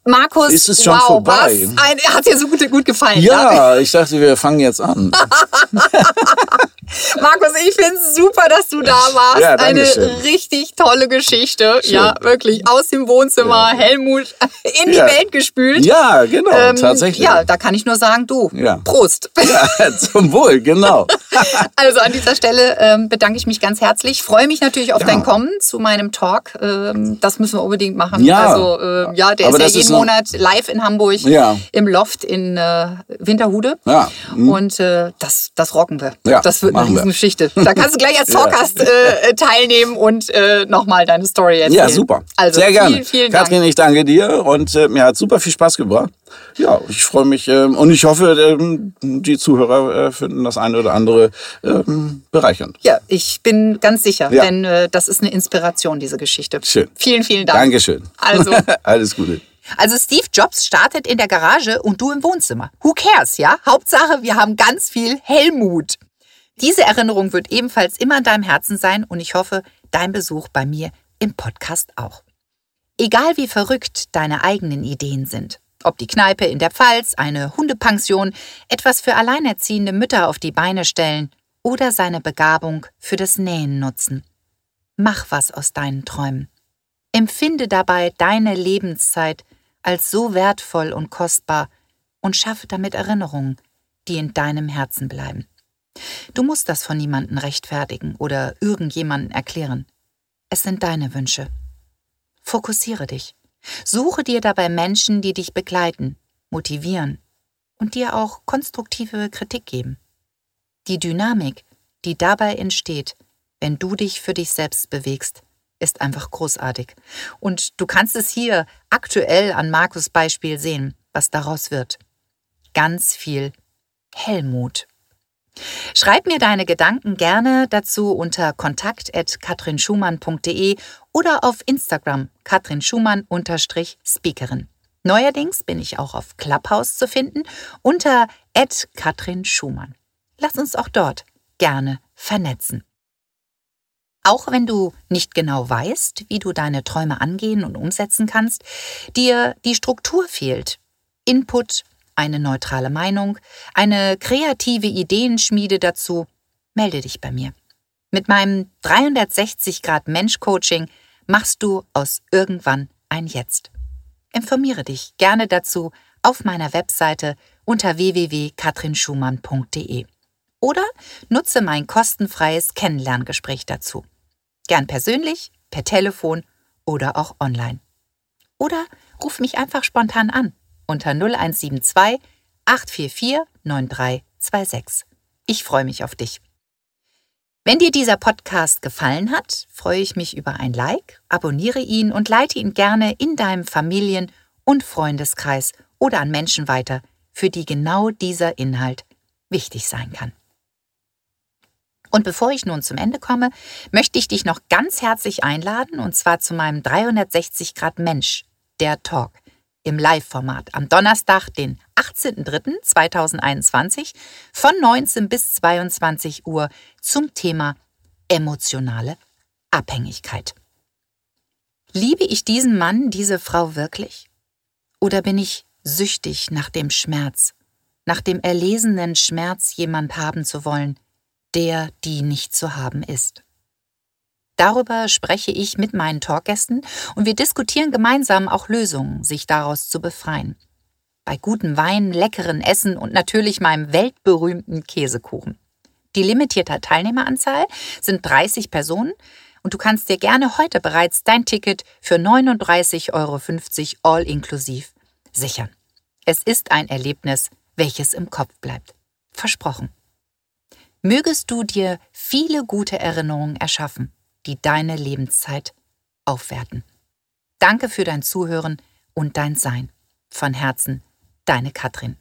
Markus, Ist es schon wow, vorbei? was ein, hat dir so gut, gut gefallen. Ja, ich dachte, wir fangen jetzt an. Markus, ich finde es super, dass du da warst. Ja, Eine richtig tolle Geschichte. Schön. Ja, wirklich aus dem Wohnzimmer, Helmut in die Ja. Welt gespült. Ja, genau, Ähm, tatsächlich. Ja, da kann ich nur sagen, du, Ja. Prost. Ja, zum Wohl, genau. Also an dieser Stelle ähm, bedanke ich mich ganz herzlich. Freue mich natürlich auf Ja. dein Kommen zu meinem Talk. Ähm, das müssen wir unbedingt machen. Ja. Also äh, ja, der Aber ist ja jeden ist Monat live in Hamburg Ja. im Loft in äh, Winterhude. Ja. Mhm. Und äh, das, das rocken wir. Ja, das wird eine. Riesengeschichte. Da kannst du gleich als Talkgast äh, teilnehmen und äh, nochmal deine Story erzählen. Ja, super. Also Sehr gerne. vielen, vielen Dank. Katrin, ich danke dir und äh, mir hat super viel Spaß gebracht. Ja, ich freue mich ähm, und ich hoffe, ähm, die Zuhörer äh, finden das eine oder andere ähm, bereichernd. Ja, ich bin ganz sicher, Ja. denn äh, das ist eine Inspiration, diese Geschichte. Schön. Vielen, vielen Dank. Dankeschön. Also. Alles Gute. Also Steve Jobs startet in der Garage und du im Wohnzimmer. Who cares, ja? Hauptsache, wir haben ganz viel Helmut. Diese Erinnerung wird ebenfalls immer in deinem Herzen sein und ich hoffe, dein Besuch bei mir im Podcast auch. Egal wie verrückt deine eigenen Ideen sind, ob die Kneipe in der Pfalz, eine Hundepension, etwas für alleinerziehende Mütter auf die Beine stellen oder seine Begabung für das Nähen nutzen. Mach was aus deinen Träumen. Empfinde dabei deine Lebenszeit als so wertvoll und kostbar und schaffe damit Erinnerungen, die in deinem Herzen bleiben. Du musst das von niemandem rechtfertigen oder irgendjemandem erklären. Es sind deine Wünsche. Fokussiere dich. Suche dir dabei Menschen, die dich begleiten, motivieren und dir auch konstruktive Kritik geben. Die Dynamik, die dabei entsteht, wenn du dich für dich selbst bewegst, ist einfach großartig. Und du kannst es hier aktuell an Markus Beispiel sehen, was daraus wird. Ganz viel Helmut. Schreib mir deine Gedanken gerne dazu unter kontakt.katrinschumann.de oder auf Instagram katrinschumann-speakerin. Neuerdings bin ich auch auf Clubhouse zu finden unter @katrinschumann. Lass uns auch dort gerne vernetzen. Auch wenn du nicht genau weißt, wie du deine Träume angehen und umsetzen kannst, dir die Struktur fehlt, Input, eine neutrale Meinung, eine kreative Ideenschmiede dazu, melde dich bei mir. Mit meinem 360 Grad Mensch Coaching machst du aus irgendwann ein Jetzt. Informiere dich gerne dazu auf meiner Webseite unter www.katrinschumann.de oder nutze mein kostenfreies Kennenlerngespräch dazu. Gern persönlich, per Telefon oder auch online. Oder ruf mich einfach spontan an unter 0172 844 9326. Ich freue mich auf dich. Wenn dir dieser Podcast gefallen hat, freue ich mich über ein Like, abonniere ihn und leite ihn gerne in deinem Familien- und Freundeskreis oder an Menschen weiter, für die genau dieser Inhalt wichtig sein kann. Und bevor ich nun zum Ende komme, möchte ich dich noch ganz herzlich einladen, und zwar zu meinem 360 Grad Mensch, der Talk, im Live-Format am Donnerstag, den 18.03.2021 von 19 bis 22 Uhr zum Thema emotionale Abhängigkeit. Liebe ich diesen Mann, diese Frau wirklich? Oder bin ich süchtig nach dem Schmerz, nach dem erlesenen Schmerz, jemand haben zu wollen, der, die nicht zu haben ist? Darüber spreche ich mit meinen Talkgästen und wir diskutieren gemeinsam auch Lösungen, sich daraus zu befreien. Bei gutem Wein, leckeren Essen und natürlich meinem weltberühmten Käsekuchen. Die limitierte Teilnehmeranzahl sind 30 Personen und du kannst dir gerne heute bereits dein Ticket für 39,50 Euro all inklusiv sichern. Es ist ein Erlebnis, welches im Kopf bleibt. Versprochen. Mögest du dir viele gute Erinnerungen erschaffen, die deine Lebenszeit aufwerten. Danke für dein Zuhören und dein Sein. Von Herzen, deine Katrin.